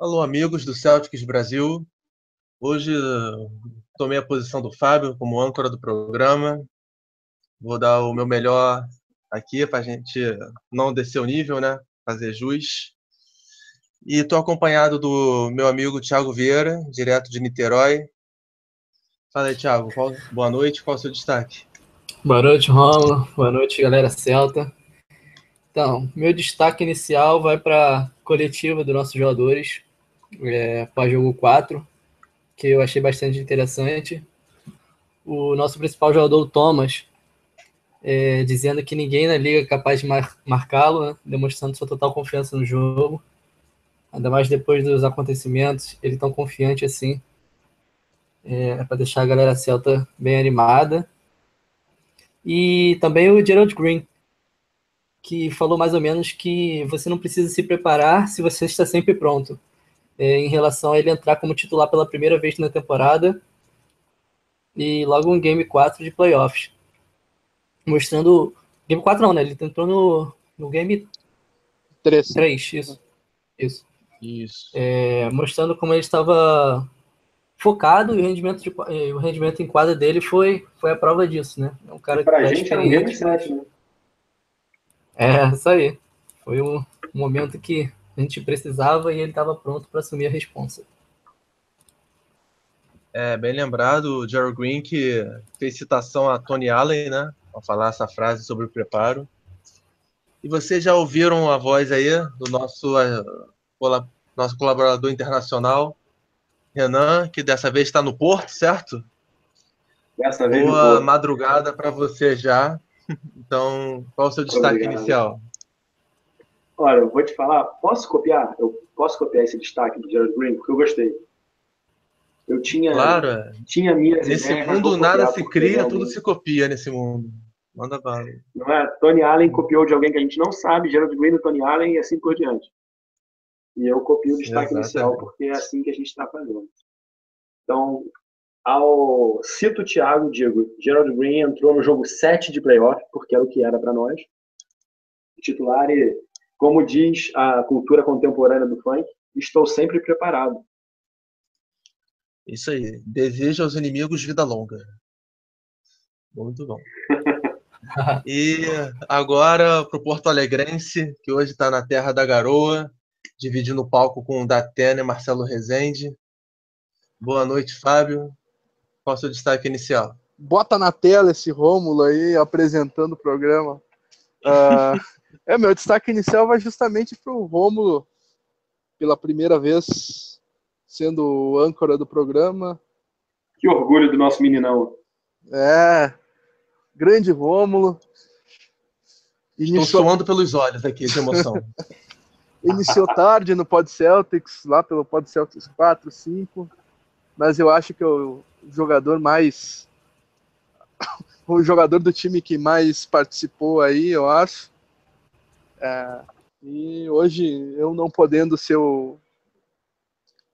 Alô, amigos do Celtics Brasil. Hoje tomei a posição do Fábio como âncora do programa. Vou dar o meu melhor aqui para a gente não descer o nível, né? Fazer jus. E estou acompanhado do meu amigo Thiago Vieira, direto de Niterói. Fala aí, Thiago. Qual... Boa noite. Qual o seu destaque? Boa noite, Romulo. Boa noite, galera Celta. Então, meu destaque inicial vai para a coletiva dos nossos jogadores, é, para jogo 4, que eu achei bastante interessante. O nosso principal jogador, o Thomas, é, dizendo que ninguém na liga é capaz de mar marcá-lo, né, demonstrando sua total confiança no jogo. Ainda mais depois dos acontecimentos, ele tão confiante assim. É, é para deixar a galera celta bem animada. E também o Gerald Green, que falou mais ou menos que você não precisa se preparar se você está sempre pronto. É, em relação a ele entrar como titular pela primeira vez na temporada e logo um Game 4 de playoffs. Mostrando. Game 4 não, né? Ele entrou no, no Game 3. 3, isso. Isso. Isso. É, mostrando como ele estava focado e o rendimento, de, o rendimento em quadra dele foi, foi a prova disso, né? É um cara pra que gente era um Game 7, né? É, isso aí. Foi um momento que a gente precisava e ele estava pronto para assumir a responsa. É, bem lembrado, o Gerald Green que fez citação a Tony Allen, né? Ao falar essa frase sobre o preparo. E vocês já ouviram a voz aí do nosso, uh, nosso colaborador internacional, Renan, que dessa vez está no Porto, certo? Dessa vez Boa madrugada para você já. Então, qual o seu destaque Obrigado. inicial? Olha, eu vou te falar, posso copiar? Eu posso copiar esse destaque do Gerald Green, porque eu gostei. Eu tinha, claro, é. tinha minhas Nesse ideias, mundo nada se cria, tudo se copia nesse mundo. Manda bala. Não é? Tony Allen copiou de alguém que a gente não sabe, Gerald Green do Tony Allen e assim por diante. E eu copio o destaque Exatamente. inicial, porque é assim que a gente está fazendo. Então, ao cito o Thiago, digo, Gerald Green entrou no jogo 7 de playoff, porque era o que era para nós. Titular e, como diz a cultura contemporânea do funk, estou sempre preparado. Isso aí. Desejo aos inimigos vida longa. Muito bom. e agora para o Porto Alegrense, que hoje está na terra da garoa, dividindo o palco com o Datena e Marcelo Rezende. Boa noite, Fábio. Qual o seu destaque inicial? Bota na tela esse Rômulo aí apresentando o programa. Uh, é, meu destaque inicial vai justamente para o Rômulo, pela primeira vez sendo o âncora do programa. Que orgulho do nosso meninão. É, grande Rômulo. Estou suando pelos olhos aqui de emoção. Iniciou tarde no Pod Celtics, lá pelo Pod Celtics 4, 5, mas eu acho que eu jogador mais. o jogador do time que mais participou aí, eu acho. É, e hoje, eu não podendo ser o,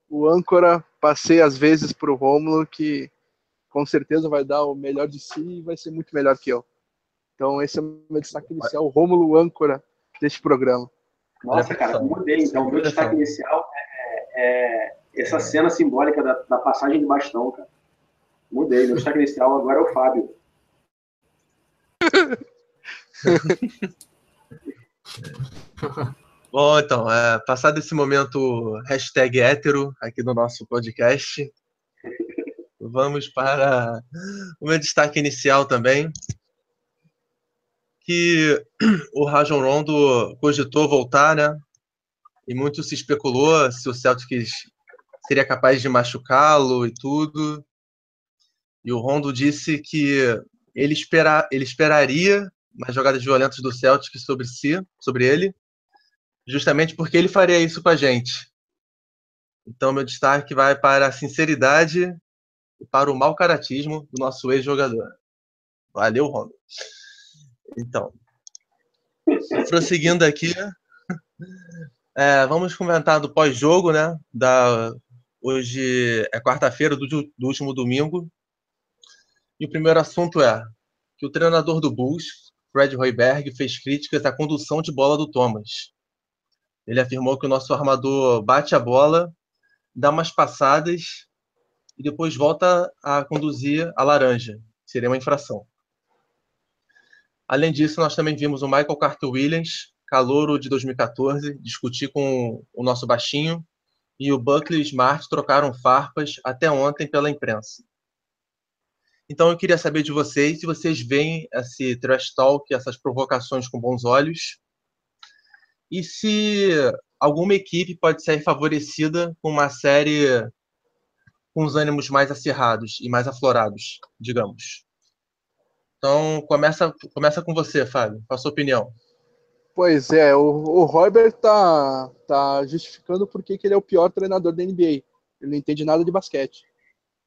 o âncora, passei às vezes para o Rômulo, que com certeza vai dar o melhor de si e vai ser muito melhor que eu. Então, esse é o meu destaque inicial, o Rômulo âncora deste programa. Nossa, cara, mudei. Então, o meu destaque inicial é, é, essa cena simbólica da, da passagem de bastão, cara. Mudei, meu destaque inicial agora é o Fábio. Bom, então, é, passado esse momento hashtag hétero aqui no nosso podcast, vamos para o meu destaque inicial também, que o Rajon Rondo cogitou voltar, né? E muito se especulou se o Celtics seria capaz de machucá-lo e tudo. E o Rondo disse que ele, espera, ele esperaria mais jogadas violentas do Celtic sobre si, sobre ele, justamente porque ele faria isso com a gente. Então, meu destaque vai para a sinceridade e para o mau caratismo do nosso ex-jogador. Valeu, Rondo. Então, prosseguindo aqui, é, vamos comentar do pós-jogo, né? Da, hoje é quarta-feira do, do último domingo, e o primeiro assunto é que o treinador do Bulls, Fred Hoiberg, fez críticas à condução de bola do Thomas. Ele afirmou que o nosso armador bate a bola, dá umas passadas e depois volta a conduzir a laranja. Seria uma infração. Além disso, nós também vimos o Michael Carter Williams, calouro de 2014, discutir com o nosso baixinho, e o Buckley Smart trocaram farpas até ontem pela imprensa. Então eu queria saber de vocês se vocês veem esse trash talk, essas provocações com bons olhos, e se alguma equipe pode ser favorecida com uma série com os ânimos mais acirrados e mais aflorados, digamos. Então, começa, começa com você, Fábio. Qual a sua opinião? Pois é, o, o Robert tá, tá justificando por que ele é o pior treinador da NBA. Ele não entende nada de basquete.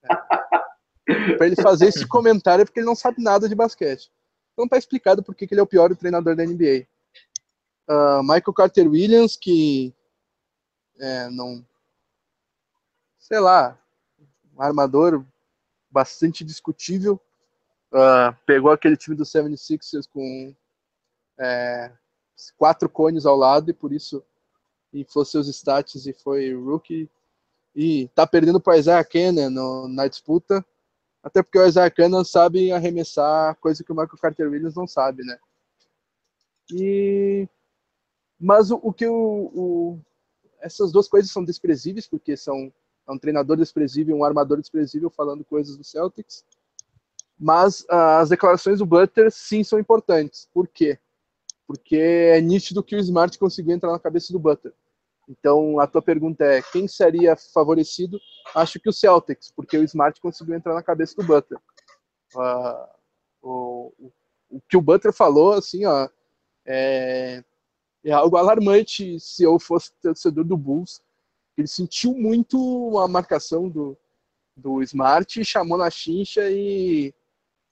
É. Para ele fazer esse comentário é porque ele não sabe nada de basquete. Então tá explicado por que ele é o pior treinador da NBA. Uh, Michael Carter Williams, que é, não. Sei lá, um armador bastante discutível. Uh, pegou aquele time do 76ers com é, quatro cones ao lado e por isso inflou seus stats e foi rookie. E tá perdendo para Isaiah Cannon no, na disputa, até porque o Isaiah Cannon sabe arremessar, coisa que o Michael Carter Williams não sabe, né? E mas o, o que o, o, essas duas coisas são desprezíveis, porque são é um treinador desprezível, um armador desprezível falando coisas do Celtics. Mas uh, as declarações do Butler sim são importantes. Por quê? Porque é nítido que o Smart conseguiu entrar na cabeça do Butler. Então a tua pergunta é quem seria favorecido? Acho que o Celtics, porque o Smart conseguiu entrar na cabeça do Butler. Uh, o, o, que o Butler falou, assim, ó, é, é algo alarmante se eu fosse torcedor do Bulls ele sentiu muito a marcação do, do Smart, chamou na chincha e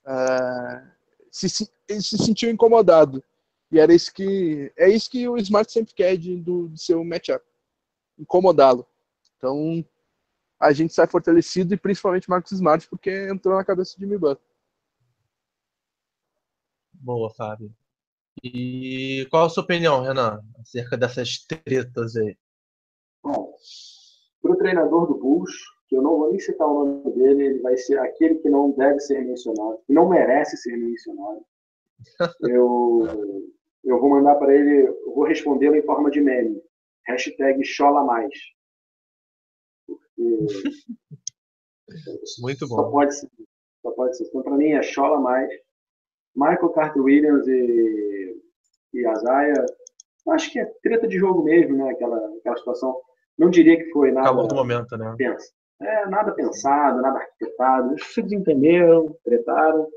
uh, se, ele se sentiu incomodado. E era isso que é isso que o Smart sempre quer de, do, do seu matchup, incomodá-lo. Então a gente sai fortalecido e principalmente Marcos Smart porque entrou na cabeça de Jimmy Butler. Boa, Fábio. E qual a sua opinião, Renan, acerca dessas tretas aí? Bom, para o treinador do Bulls, que eu não vou nem citar o nome dele, ele vai ser aquele que não deve ser mencionado, que não merece ser mencionado. Eu, eu vou mandar para ele, eu vou respondê-lo em forma de meme. Hashtag chola mais. Muito bom. Só pode ser. Só pode ser. Então, para mim, é chola mais. Michael Carter Williams e, e Azaia acho que é treta de jogo mesmo, né? Aquela, aquela situação. Não diria que foi nada. Acabou do momento, né? Pensa. É, nada pensado, nada arquitetado. Eles se desentenderam, tretaram.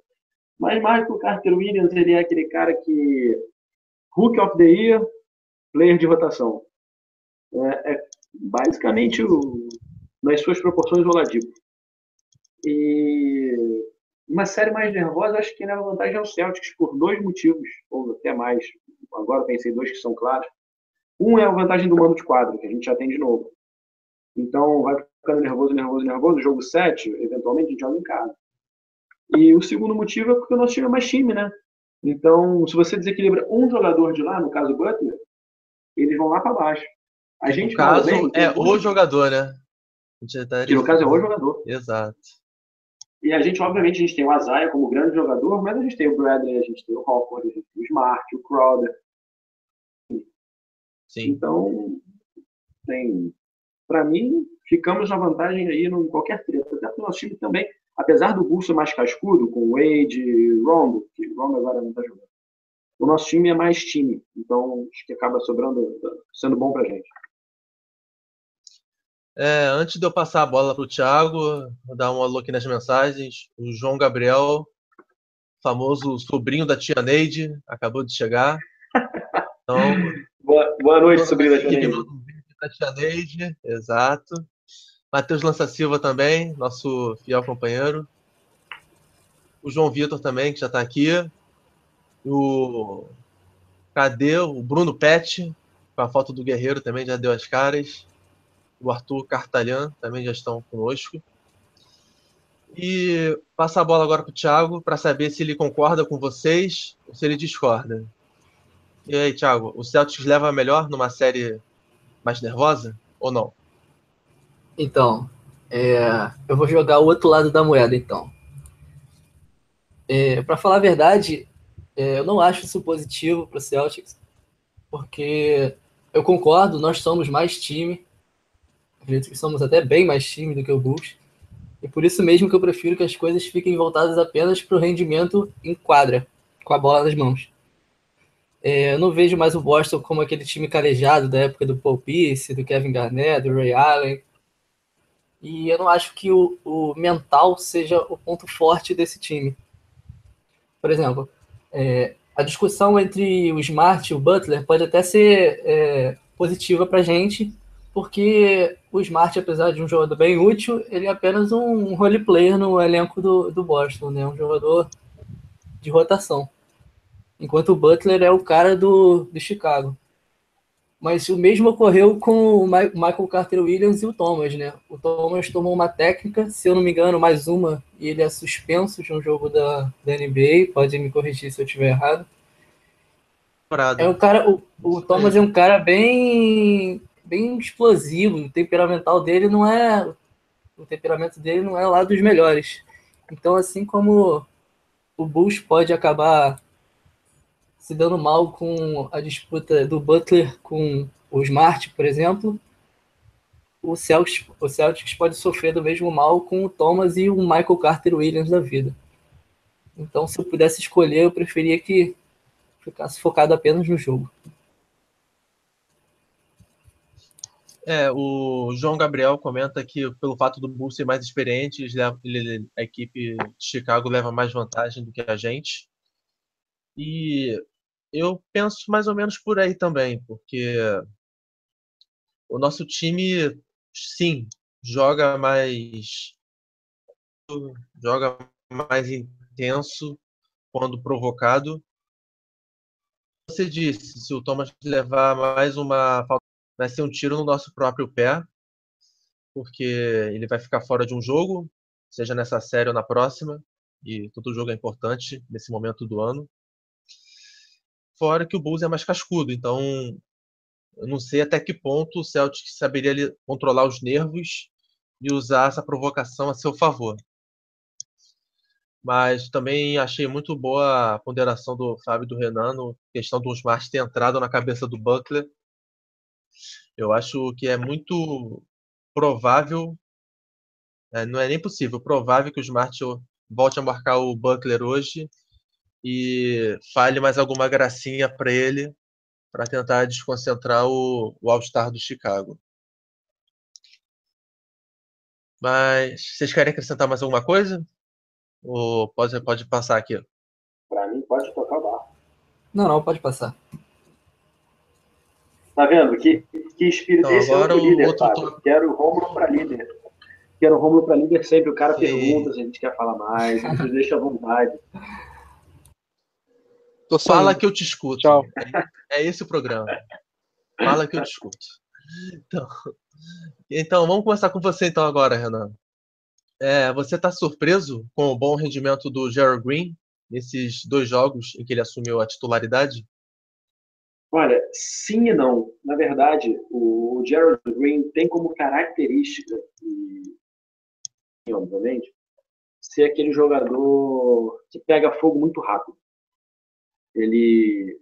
Mas Michael Carter Williams, ele é aquele cara que. Hook of the Year, player de rotação. É, é basicamente, o, nas suas proporções, o Oladipo. E uma série mais nervosa, acho que na vantagem é o Celtics, por dois motivos, ou até mais agora pensei dois que são claros. Um é a vantagem do mando de quadro, que a gente já tem de novo. Então, vai ficando nervoso, nervoso, nervoso. Jogo 7, eventualmente, a gente joga em casa. E o segundo motivo é porque o nosso time é mais time, né? Então, se você desequilibra um jogador de lá, no caso o Butler, eles vão lá para baixo. A gente no caso, bem, é o jogador, né? Que no caso é o jogador. Exato. E a gente, obviamente, a gente tem o Azaia como grande jogador, mas a gente tem o Bradley, a gente tem o Hawkwood, a gente tem o Smart, o Crowder. Sim. Então, tem, para mim, ficamos na vantagem aí em qualquer treta. Até porque o nosso time também, apesar do Bulls mais cascudo, com Wade e Rondo, que Rondo agora não está jogando, o nosso time é mais time. Então, acho que acaba sobrando, sendo bom pra gente. É, antes de eu passar a bola para o Thiago, vou dar um alô aqui nas mensagens. O João Gabriel, famoso sobrinho da tia Neide, acabou de chegar. Então, boa, boa noite, sobrinho da tia Neide. Da tia Neide, exato. Matheus Lança Silva também, nosso fiel companheiro. O João Vitor também, que já está aqui. O Cadê? O Bruno Pet, com a foto do Guerreiro também já deu as caras o Arthur Cartalhan também já estão conosco. E passar a bola agora para o Thiago para saber se ele concorda com vocês ou se ele discorda. E aí, Thiago, o Celtics leva melhor numa série mais nervosa ou não? Então, é, eu vou jogar o outro lado da moeda, então. É, para falar a verdade, é, eu não acho isso positivo para o Celtics, porque eu concordo, nós somos mais time, acredito que somos até bem mais time do que o Bulls, e por isso mesmo que eu prefiro que as coisas fiquem voltadas apenas para o rendimento em quadra, com a bola nas mãos. É, eu não vejo mais o Boston como aquele time calejado da época do Paul Pierce, do Kevin Garnett, do Ray Allen. E eu não acho que o, o mental seja o ponto forte desse time. Por exemplo, é, a discussão entre o Smart e o Butler pode até ser é, positiva para a gente, porque o Smart, apesar de um jogador bem útil, ele é apenas um role player no elenco do, do Boston, né? um jogador de rotação enquanto o Butler é o cara do, do Chicago. Mas o mesmo ocorreu com o Michael Carter Williams e o Thomas, né? O Thomas tomou uma técnica, se eu não me engano, mais uma, e ele é suspenso de um jogo da, da NBA. Pode me corrigir se eu estiver errado. É um cara, o, o Thomas é um cara bem, bem explosivo. O temperamental dele não é, o temperamento dele não é lá dos melhores. Então, assim como o Bulls pode acabar se dando mal com a disputa do Butler com o Smart, por exemplo, o Celtics, o Celtics pode sofrer do mesmo mal com o Thomas e o Michael Carter Williams da vida. Então, se eu pudesse escolher, eu preferia que ficasse focado apenas no jogo. É, o João Gabriel comenta que pelo fato do Bulls ser mais experiente, a equipe de Chicago leva mais vantagem do que a gente. E eu penso mais ou menos por aí também, porque o nosso time, sim, joga mais joga mais intenso quando provocado. Você disse, se o Thomas levar mais uma falta, vai ser um tiro no nosso próprio pé, porque ele vai ficar fora de um jogo, seja nessa série ou na próxima, e todo jogo é importante nesse momento do ano. Fora que o Bulls é mais cascudo, então eu não sei até que ponto o Celtic saberia controlar os nervos e usar essa provocação a seu favor. Mas também achei muito boa a ponderação do Fábio e do Renan no questão do Smart ter entrado na cabeça do Buckler. Eu acho que é muito provável, é, não é nem possível, provável que o Smart volte a marcar o Buckler hoje e fale mais alguma gracinha para ele para tentar desconcentrar o, o All-Star do Chicago. Mas vocês querem acrescentar mais alguma coisa? Ou pode, pode passar aqui? Para mim, pode tocar o. Não, não, pode passar. Tá vendo? Que, que espírito então, esse agora é o líder, outro Quero o Romulo para líder. Quero o Romulo para líder sempre. O cara Sim. pergunta se a gente quer falar mais, a gente deixa à vontade. Fala que eu te escuto. Tchau. É, é esse o programa. Fala que eu te escuto. Então, então, vamos começar com você então agora, Renan. É, você está surpreso com o bom rendimento do Gerald Green nesses dois jogos em que ele assumiu a titularidade? Olha, sim e não. Na verdade, o Gerald Green tem como característica, e, obviamente, ser aquele jogador que pega fogo muito rápido ele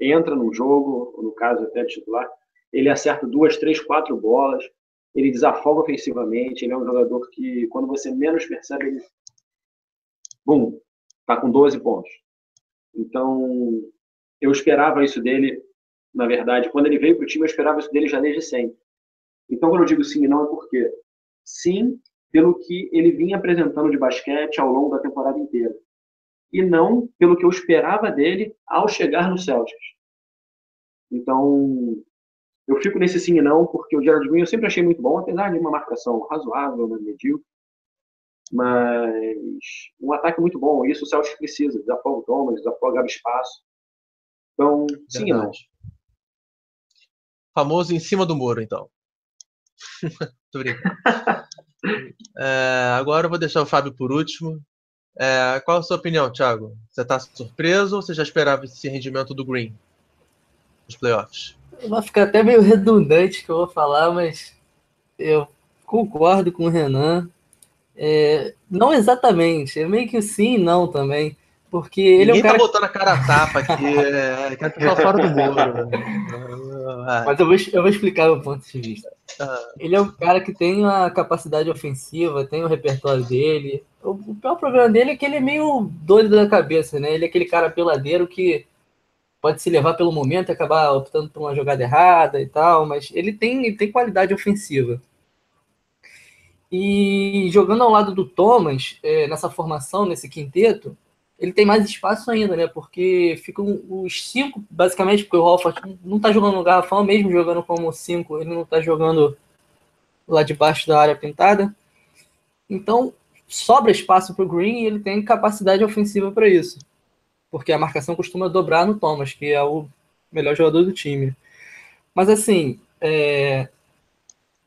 entra no jogo, no caso até titular, ele acerta duas, três, quatro bolas, ele desafoga ofensivamente, ele é um jogador que, quando você menos percebe, ele, bum, tá com 12 pontos. Então, eu esperava isso dele, na verdade, quando ele veio para o time, eu esperava isso dele já desde sempre. Então, quando eu digo sim e não, é porque sim, pelo que ele vinha apresentando de basquete ao longo da temporada inteira e não pelo que eu esperava dele ao chegar no Celtics. Então, eu fico nesse sim e não, porque o Jared Green eu sempre achei muito bom, apesar de uma marcação razoável, né, medíocre. Mas um ataque muito bom, isso o Celtics precisa, desafoga o Thomas, desafoga o espaço. Então, sim Verdade. e não. Famoso em cima do muro, então. Tô brincando. é, agora eu vou deixar o Fábio por último. É, qual a sua opinião, Thiago? Você está surpreso ou você já esperava esse rendimento do Green nos playoffs? vai ficar até meio redundante que eu vou falar, mas eu concordo com o Renan. É, não exatamente, é meio que sim e não também. Porque ele Ninguém é um cara. tá botando a cara a tapa aqui, é, quer ficar fora do muro. Mas eu vou, eu vou explicar o ponto de vista. Ele é um cara que tem a capacidade ofensiva, tem o repertório dele. O, o pior problema dele é que ele é meio doido da cabeça, né? Ele é aquele cara peladeiro que pode se levar pelo momento e acabar optando por uma jogada errada e tal, mas ele tem, ele tem qualidade ofensiva. E jogando ao lado do Thomas, é, nessa formação, nesse quinteto, ele tem mais espaço ainda, né? Porque ficam os cinco, basicamente, porque o Holford não tá jogando no garrafão, mesmo jogando como cinco, ele não tá jogando lá debaixo da área pintada. Então, sobra espaço para o Green e ele tem capacidade ofensiva para isso. Porque a marcação costuma dobrar no Thomas, que é o melhor jogador do time. Mas assim, é...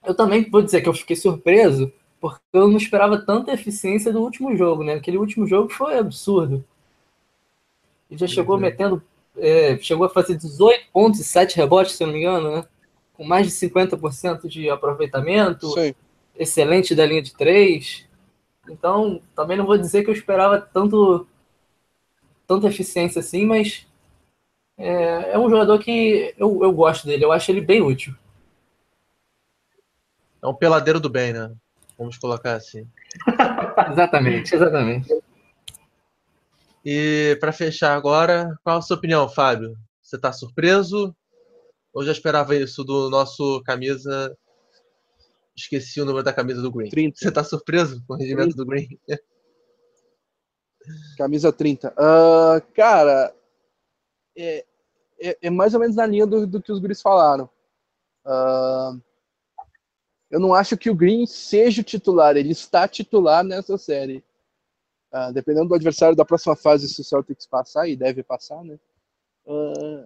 eu também vou dizer que eu fiquei surpreso porque eu não esperava tanta eficiência do último jogo, né? Aquele último jogo foi absurdo. Ele já chegou uhum. metendo, é, chegou a fazer 18 pontos e 7 rebotes, se eu não me engano, né? Com mais de 50% de aproveitamento, Sim. excelente da linha de 3. Então, também não vou dizer que eu esperava tanto tanta eficiência assim, mas é, é um jogador que eu, eu gosto dele, eu acho ele bem útil. É um peladeiro do bem, né? Vamos colocar assim. exatamente, exatamente. E para fechar agora, qual a sua opinião, Fábio? Você está surpreso ou já esperava isso do nosso camisa? Esqueci o número da camisa do Green. 30. Você está surpreso com o rendimento 30. do Green? Camisa 30. Uh, ah, cara, é, é, é, mais ou menos na linha do, do que os Guris falaram. Uh, eu não acho que o Green seja o titular, ele está titular nessa série. Uh, dependendo do adversário da próxima fase, se o Celtics passar, e deve passar, né? Uh,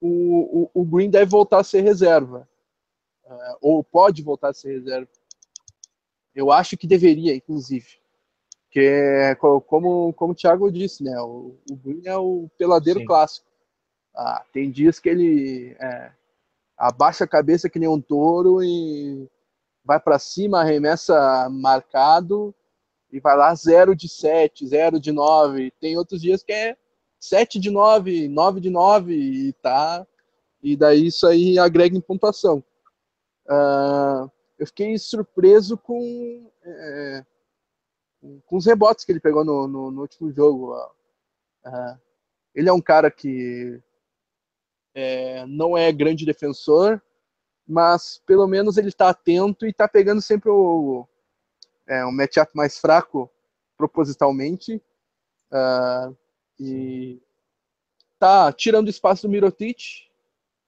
o, o, o, Green deve voltar a ser reserva. Uh, ou pode voltar a ser reserva. Eu acho que deveria, inclusive. Que é, como, como o Thiago disse, né? O, o Green é o peladeiro Sim. clássico. Ah, tem dias que ele é, abaixa a cabeça que nem um touro e vai para cima, arremessa marcado e vai lá 0 de 7, 0 de 9. Tem outros dias que é 7 de 9, 9 de 9 e tá. E daí isso aí agrega em pontuação. Uh, eu fiquei surpreso com, é, com os rebotes que ele pegou no, no, no último jogo. Uh, ele é um cara que é, não é grande defensor, mas pelo menos ele está atento e está pegando sempre o, é, um matchup mais fraco propositalmente. Uh, e tá tirando espaço do Mirotic.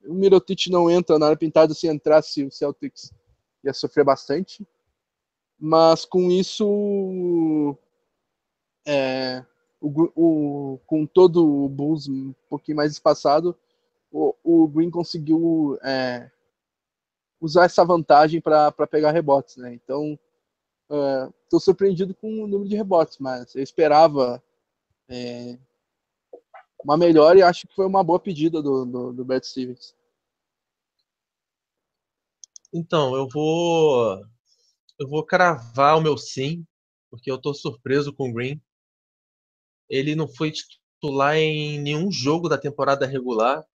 O Mirotic não entra na área pintada, se entrasse o Celtics ia sofrer bastante. Mas com isso, é, o, o, com todo o Bulls um pouquinho mais espaçado, o, o Green conseguiu é, usar essa vantagem para pegar rebotes, né? Então, estou é, surpreendido com o número de rebotes, mas eu esperava é, uma melhor e acho que foi uma boa pedida do, do, do Brad Stevens. Então, eu vou eu vou cravar o meu sim, porque eu estou surpreso com o Green. Ele não foi titular em nenhum jogo da temporada regular.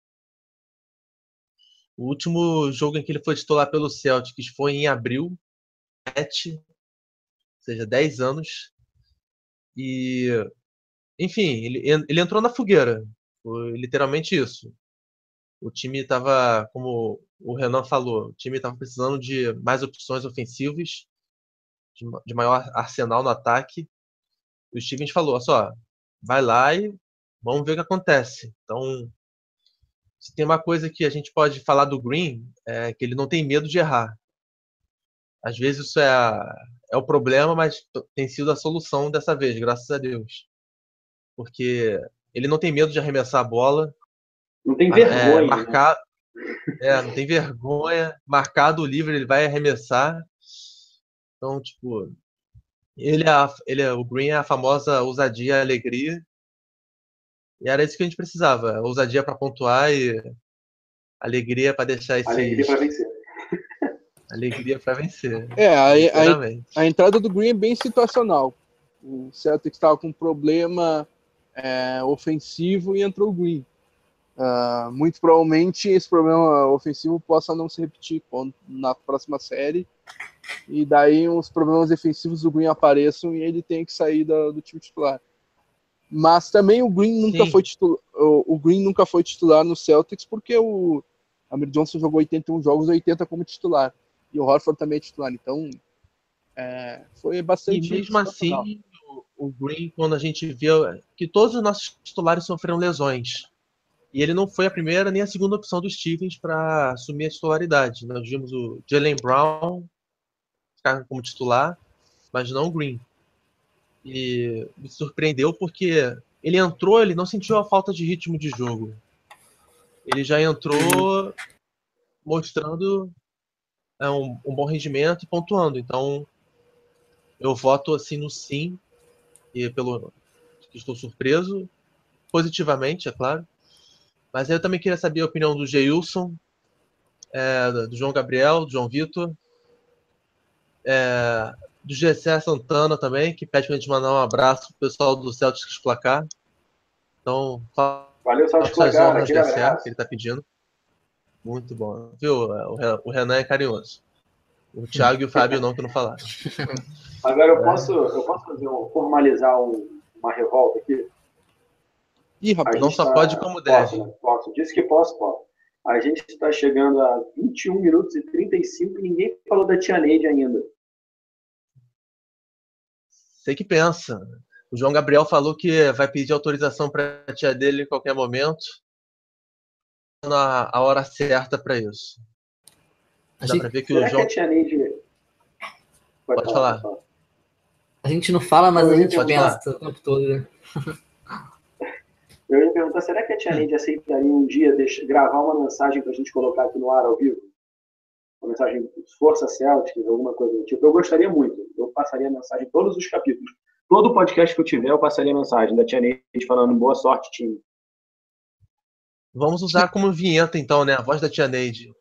O último jogo em que ele foi titular pelo Celtics foi em abril, 7, ou seja, 10 anos. E, enfim, ele, ele entrou na fogueira. Foi literalmente isso. O time estava, como o Renan falou, o time estava precisando de mais opções ofensivas, de, de maior arsenal no ataque. E o Stevens falou: só, vai lá e vamos ver o que acontece. Então, se tem uma coisa que a gente pode falar do Green, é que ele não tem medo de errar. Às vezes isso é, a, é o problema, mas tem sido a solução dessa vez, graças a Deus. Porque ele não tem medo de arremessar a bola. Não tem vergonha. É, né? marcar, é, não tem vergonha. Marcado o livre, ele vai arremessar. Então, tipo, ele é, ele é, o Green é a famosa ousadia e alegria. E era isso que a gente precisava, ousadia para pontuar e Alegria para deixar esses. Alegria para vencer. Alegria para vencer. É, a, a, a, entrada do Green é bem situacional. O Celtics estava com um problema é, ofensivo e entrou o Green. Uh, muito provavelmente esse problema ofensivo possa não se repetir na próxima série. E daí os problemas defensivos do Green apareçam e ele tem que sair da, do time titular. Mas também o Green nunca Sim. foi titular, o, Green nunca foi titular no Celtics porque o Amir Johnson jogou 81 jogos, 80 como titular. E o Horford também é titular. Então, é, foi bastante. E mesmo assim, o, o Green, quando a gente viu que todos os nossos titulares sofreram lesões. E ele não foi a primeira nem a segunda opção do Stevens para assumir a titularidade. Nós vimos o Jalen Brown ficar como titular, mas não o Green. E me surpreendeu porque ele entrou, ele não sentiu a falta de ritmo de jogo. Ele já entrou mostrando é, um, um bom rendimento e pontuando. Então, eu voto assim no sim, e pelo que estou surpreso, positivamente, é claro. Mas eu também queria saber a opinião do Geilson, é, do João Gabriel, do João Vitor, é, do Gessé Santana também, que pede para a gente mandar um abraço pro pessoal do Celtics Placar. Então, Valeu, Celtics Placar, que ele está pedindo. Muito bom. Viu? O Renan é carinhoso. O Thiago e o Fábio não, que não falaram. Agora eu posso, eu posso fazer um, formalizar um, uma revolta aqui? Ih, rapaz, não só tá... pode como deve. Posso, né? posso. Disse que posso, posso. A gente está chegando a 21 minutos e 35 e ninguém falou da Tia Neide ainda. Sei que pensa. O João Gabriel falou que vai pedir autorização para a tia dele em qualquer momento. Na a hora certa para isso. Dá gente... para ver que Será o João. Que a tia Neide... Pode, Pode falar. falar. A gente não fala, mas a gente pensa falar. o tempo todo, né? Eu ia perguntar, será que a Tia Neide aceitaria um dia deixar, gravar uma mensagem para a gente colocar aqui no ar ao vivo? Uma mensagem Força Celtics, alguma coisa do tipo. Eu gostaria muito. Eu passaria a mensagem em todos os capítulos. Todo podcast que eu tiver, eu passaria a mensagem da Tia Neide falando boa sorte, time. Vamos usar como vinheta, então, né? A voz da Tia Neide.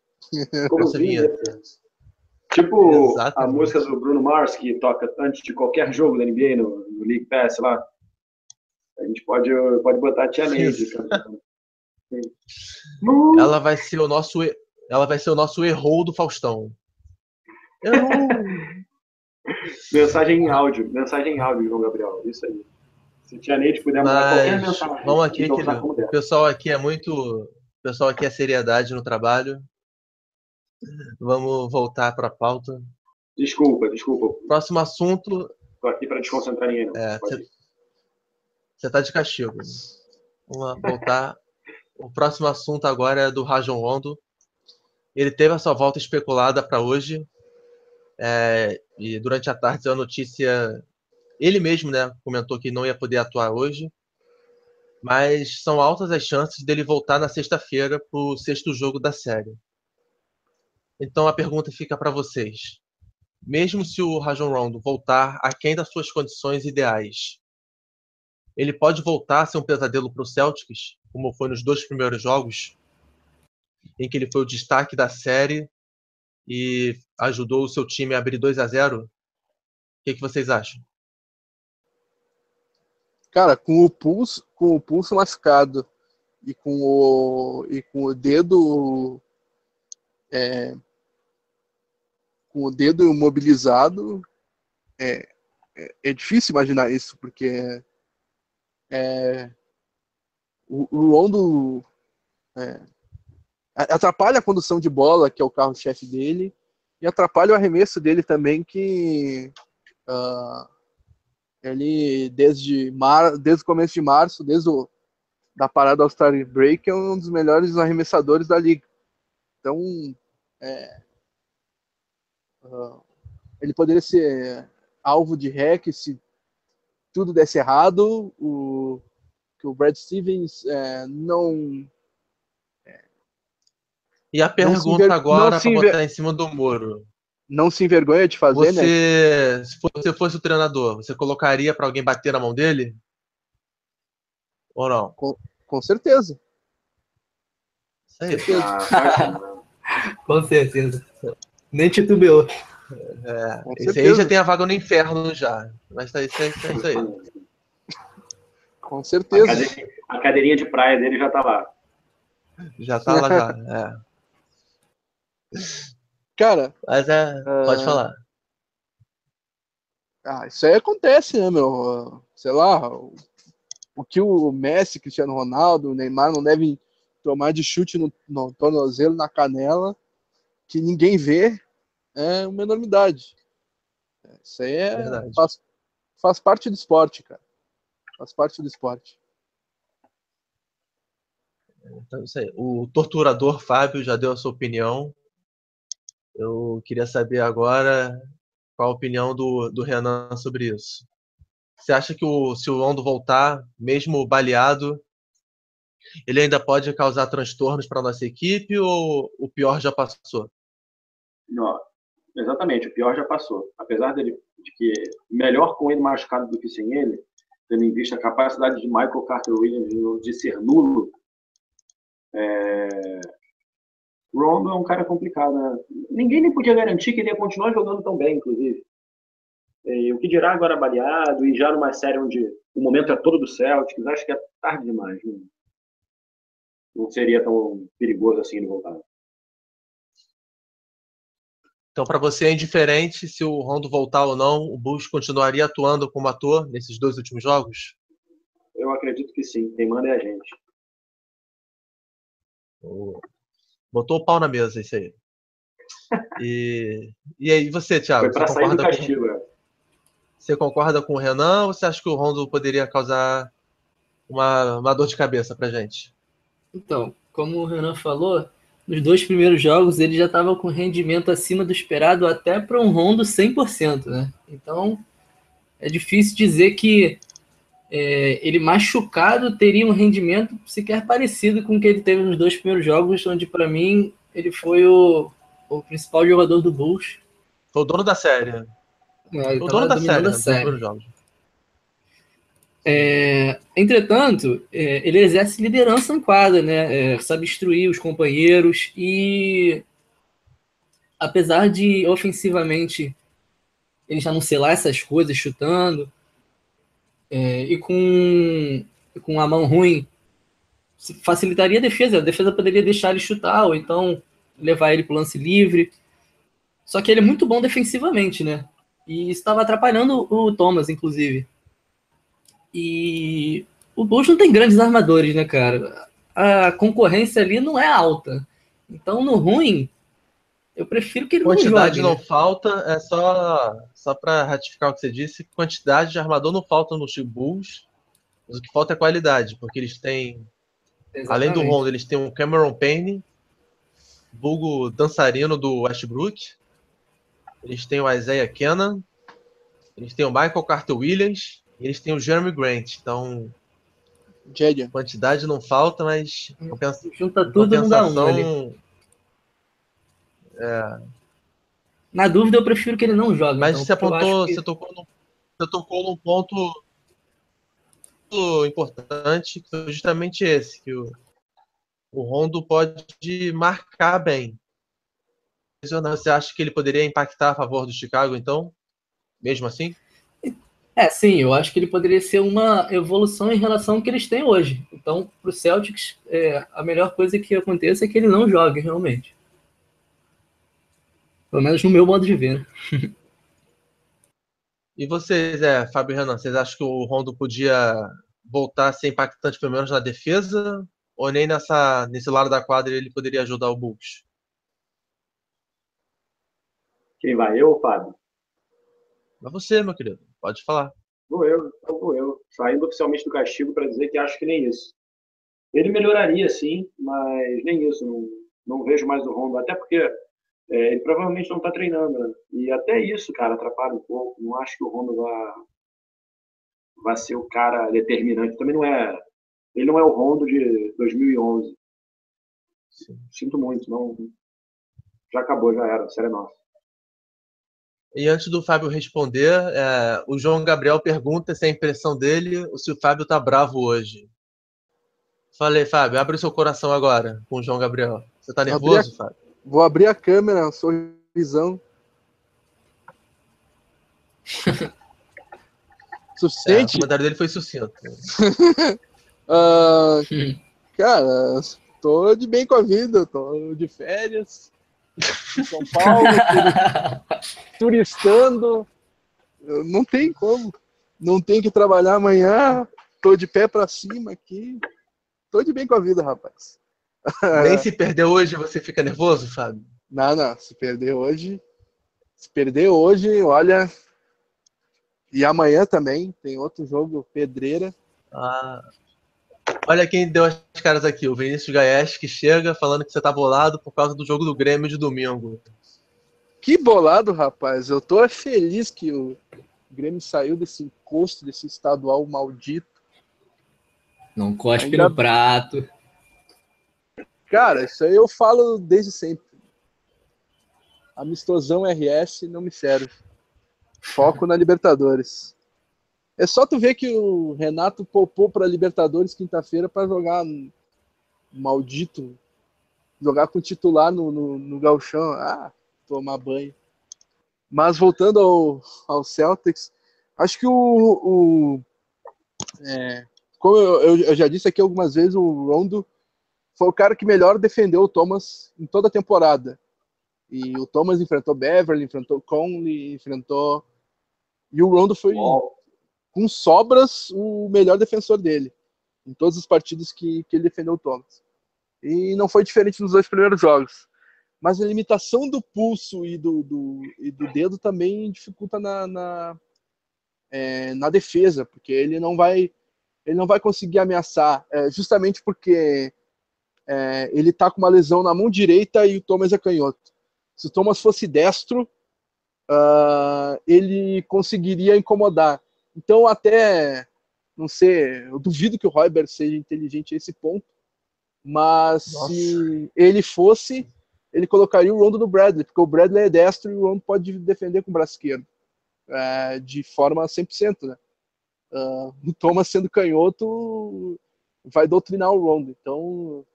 Como vinheta. vinheta. Tipo Exatamente. a música do Bruno Mars, que toca antes de qualquer jogo da NBA no, no League Pass lá. A gente pode, pode botar a Tia Neide. Ela vai ser o nosso, ela vai ser o nosso erro do Faustão. Errou. mensagem em áudio, mensagem em áudio, João Gabriel. Isso aí. Se Tia Neide puder mandar qualquer mensagem. Vamos aqui, que o pessoal aqui é muito, o pessoal aqui é seriedade no trabalho. Vamos voltar para a pauta. Desculpa, desculpa. Próximo assunto. Estou aqui para desconcentrar ninguém. É, você está de castigo. Vamos voltar. o próximo assunto agora é do Rajon Rondo. Ele teve a sua volta especulada para hoje. É, e durante a tarde a notícia. Ele mesmo né, comentou que não ia poder atuar hoje. Mas são altas as chances dele voltar na sexta-feira para o sexto jogo da série. Então a pergunta fica para vocês. Mesmo se o Rajon Rondo voltar aquém das suas condições ideais, ele pode voltar a ser um pesadelo para o Celtics, como foi nos dois primeiros jogos, em que ele foi o destaque da série e ajudou o seu time a abrir 2 a 0 O que, que vocês acham? Cara, com o pulso, com o pulso machucado e com o, e com o dedo é, com o dedo imobilizado, é, é, é difícil imaginar isso, porque é, o, o Rondo é, atrapalha a condução de bola, que é o carro-chefe dele, e atrapalha o arremesso dele também, que uh, ele, desde, mar, desde o começo de março, desde o, da parada ao Star Break, é um dos melhores arremessadores da liga. Então, é, uh, ele poderia ser alvo de hack se tudo desse errado, o, que o Brad Stevens é, não. É, e a pergunta enver... agora para botar em cima do muro. Não se envergonha de fazer, né? você, né? Se você fosse o treinador, você colocaria para alguém bater na mão dele? Ou não? Com, com certeza. Isso aí. Ah, Com certeza. Nem titubeou. É, esse aí já tem a vaga no inferno já. Mas tá isso, é isso aí. Com certeza. A cadeirinha de praia dele já tá lá. Já tá lá, já. É. Cara. Mas é. Pode uh... falar. Ah, isso aí acontece, né, meu? Sei lá, o, o que o Messi, Cristiano Ronaldo, o Neymar não devem tomar de chute no, no tornozelo, na canela, que ninguém vê, é uma enormidade. Isso aí é, faz, faz parte do esporte, cara. Faz parte do esporte. Então. O torturador Fábio já deu a sua opinião. Eu queria saber agora qual a opinião do, do Renan sobre isso. Você acha que o, se o Ondo voltar, mesmo baleado, ele ainda pode causar transtornos para nossa equipe ou o pior já passou? Não, exatamente, o pior já passou. Apesar dele, de que melhor com ele machucado do que sem ele, tendo em vista a capacidade de Michael Carter Williams de ser nulo, é, Rondo é um cara complicado, né? Ninguém nem podia garantir que ele ia continuar jogando tão bem, inclusive. E o que dirá agora baleado e já numa série onde o momento é todo do Celtics, acho que é tarde demais. Não, não seria tão perigoso assim ele voltar. Então, para você é indiferente se o Rondo voltar ou não, o Bulls continuaria atuando como ator nesses dois últimos jogos? Eu acredito que sim. Quem manda é a gente. Oh. Botou o pau na mesa, isso aí. E, e aí, você, Thiago? Foi pra você sair do castigo, com... É. Você concorda com o Renan ou você acha que o Rondo poderia causar uma, uma dor de cabeça pra gente? Então, como o Renan falou, nos dois primeiros jogos ele já estava com rendimento acima do esperado até para um Rondo 100%, né? Então, é difícil dizer que é, ele machucado teria um rendimento sequer parecido com o que ele teve nos dois primeiros jogos, onde para mim ele foi o, o principal jogador do Bulls. Foi o dono da série. É, o dono da série, da série. Jogos. É, entretanto, é, ele exerce liderança em quadra, né? É, sabe instruir os companheiros e, apesar de ofensivamente ele já não sei lá essas coisas chutando, é, e com, com a mão ruim, facilitaria a defesa. A defesa poderia deixar ele chutar, ou então levar ele para o lance livre. Só que ele é muito bom defensivamente, né? E estava atrapalhando o Thomas, inclusive. E o Bulls não tem grandes armadores, né, cara? A concorrência ali não é alta. Então, no ruim, eu prefiro que ele quantidade não jogue. não falta, é só só para ratificar o que você disse, quantidade de armador não falta no Bulls, mas o que falta é qualidade, porque eles têm Exatamente. além do Rondo, eles têm um Cameron Payne, vulgo dançarino do Westbrook. Eles têm o Isaiah Kenan, eles têm o Michael Carter Williams, e eles têm o Jeremy Grant. Então, quantidade não falta, mas compensa, Junta tudo compensação, no um ali. É. Na dúvida, eu prefiro que ele não jogue. Mas então, você apontou, que... você, tocou num, você tocou num ponto importante, que foi justamente esse, que o, o Rondo pode marcar bem. Você acha que ele poderia impactar a favor do Chicago, então? Mesmo assim? É, sim, eu acho que ele poderia ser uma evolução em relação ao que eles têm hoje. Então, para o Celtics, é, a melhor coisa que aconteça é que ele não jogue realmente. Pelo menos no meu modo de ver. e vocês, é, Fábio e Renan, vocês acham que o Rondo podia voltar a ser impactante pelo menos na defesa? Ou nem nessa, nesse lado da quadra ele poderia ajudar o Bulls? Quem vai, eu ou Fábio? Mas você, meu querido, pode falar. Vou eu, então vou eu. Saindo oficialmente do castigo para dizer que acho que nem isso. Ele melhoraria, sim, mas nem isso. Não, não vejo mais o Rondo. Até porque é, ele provavelmente não está treinando. Né? E até isso, cara, atrapalha um pouco. Não acho que o Rondo vá, vá ser o cara determinante. Também não é. Ele não é o Rondo de 2011. Sim. Sinto muito, não. Já acabou, já era. Série nossa. E antes do Fábio responder, é, o João Gabriel pergunta se é a impressão dele ou se o Fábio tá bravo hoje. Falei, Fábio, abre o seu coração agora com o João Gabriel. Você tá nervoso, a... Fábio? Vou abrir a câmera, sorrisão. Suficiente? É, o comentário dele foi sucinto. uh, cara, tô de bem com a vida, tô de férias em São Paulo, turistando. Não tem como. Não tem que trabalhar amanhã. Tô de pé para cima aqui. Tô de bem com a vida, rapaz. Nem se perder hoje você fica nervoso, Fábio? Não, não. Se perder hoje. Se perder hoje, olha. E amanhã também tem outro jogo, Pedreira. Ah. Olha quem deu as caras aqui, o Vinícius Gaes, que chega falando que você tá bolado por causa do jogo do Grêmio de domingo. Que bolado, rapaz. Eu tô feliz que o Grêmio saiu desse encosto, desse estadual maldito. Não cospe Ainda... no prato. Cara, isso aí eu falo desde sempre. Amistosão RS não me serve. Foco na Libertadores. É só tu ver que o Renato poupou para Libertadores quinta-feira para jogar maldito, jogar com titular no, no, no galchão. Ah, tomar banho. Mas voltando ao, ao Celtics, acho que o, o é, como eu, eu, já disse aqui algumas vezes, o Rondo foi o cara que melhor defendeu o Thomas em toda a temporada. E o Thomas enfrentou Beverly, enfrentou Conley, enfrentou. E o Rondo foi Uau com sobras, o melhor defensor dele, em todas as partidas que, que ele defendeu o Thomas. E não foi diferente nos dois primeiros jogos. Mas a limitação do pulso e do, do, e do dedo também dificulta na, na, é, na, defesa, porque ele não vai ele não vai conseguir ameaçar, é, justamente porque é, ele está com uma lesão na mão direita e o Thomas é canhoto. Se o Thomas fosse destro, uh, ele conseguiria incomodar. Então, até, não sei, eu duvido que o Royber seja inteligente a esse ponto, mas Nossa. se ele fosse, ele colocaria o Rondo no Bradley, porque o Bradley é destro e o Rondo pode defender com o braço esquerdo, é, de forma 100%, né? Uh, o Thomas sendo canhoto vai doutrinar o Rondo, então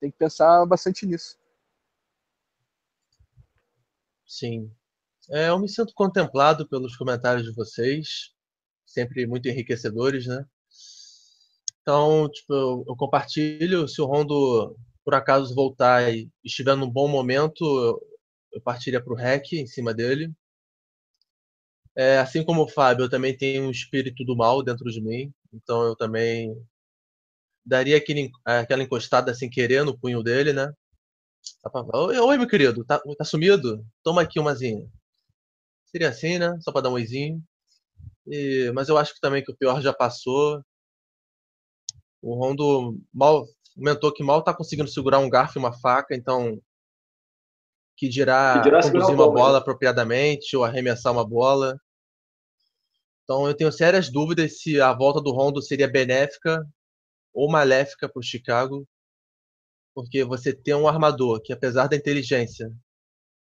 tem que pensar bastante nisso. Sim. É, eu me sinto contemplado pelos comentários de vocês sempre muito enriquecedores, né? Então, tipo, eu, eu compartilho. Se o Rondo, por acaso, voltar e estiver num bom momento, eu, eu partiria para o REC em cima dele. É, assim como o Fábio, eu também tenho um espírito do mal dentro de mim. Então, eu também daria aquele, aquela encostada sem querer no punho dele, né? Oi, meu querido, tá, tá sumido? Toma aqui umazinha. Seria assim, né? Só para dar um oizinho. E, mas eu acho que também que o pior já passou. O Rondo mal comentou que mal está conseguindo segurar um garfo e uma faca, então que dirá, que dirá conduzir uma bola né? apropriadamente ou arremessar uma bola. Então eu tenho sérias dúvidas se a volta do Rondo seria benéfica ou maléfica para o Chicago, porque você tem um armador que, apesar da inteligência,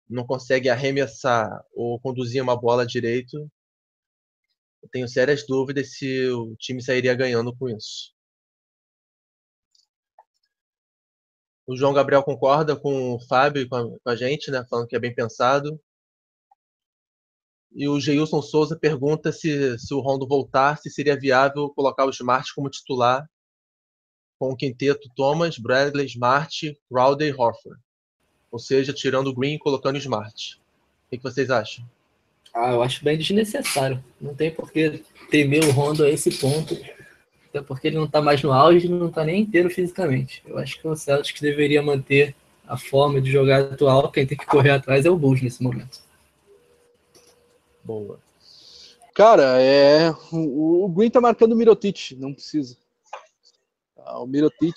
não consegue arremessar ou conduzir uma bola direito, eu tenho sérias dúvidas se o time sairia ganhando com isso. O João Gabriel concorda com o Fábio e com a, com a gente, né? Falando que é bem pensado. E o Geilson Souza pergunta se, se o Rondo voltasse, seria viável colocar o Smart como titular com o quinteto Thomas, Bradley, Smart, Crowder e Horford. Ou seja, tirando o Green e colocando o Smart. O que, que vocês acham? Ah, eu acho bem desnecessário. Não tem por que temer o Rondo a esse ponto. Até porque ele não está mais no auge, não está nem inteiro fisicamente. Eu acho que o Celtics deveria manter a forma de jogar atual. Quem tem que correr atrás é o Bulls nesse momento. Boa. Cara, é o, o Green tá marcando o Mirotic, não precisa. Ah, o Mirotic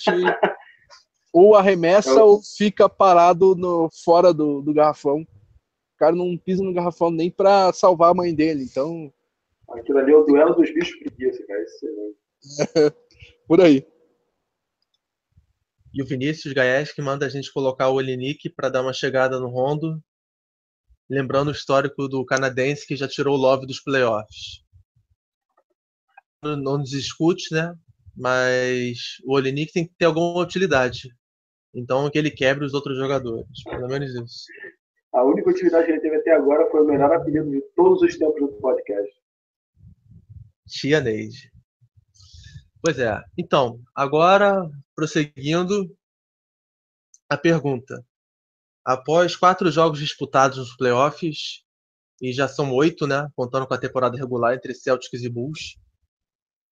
ou arremessa Eu... ou fica parado no, fora do, do garrafão o cara não pisa no garrafão nem para salvar a mãe dele, então. Aquilo ali é o duelo dos bichos preguiça, cara. É Por aí. E o Vinícius Gaes que manda a gente colocar o Olinick para dar uma chegada no rondo. Lembrando o histórico do canadense que já tirou o Love dos playoffs. Não nos discute, né? Mas o Olenik tem que ter alguma utilidade. Então que ele quebre os outros jogadores. Pelo menos isso. A única utilidade que ele teve até agora foi o melhor apelido de todos os tempos do podcast. Tia Neide. Pois é. Então, agora, prosseguindo, a pergunta. Após quatro jogos disputados nos playoffs, e já são oito, né? Contando com a temporada regular entre Celtics e Bulls,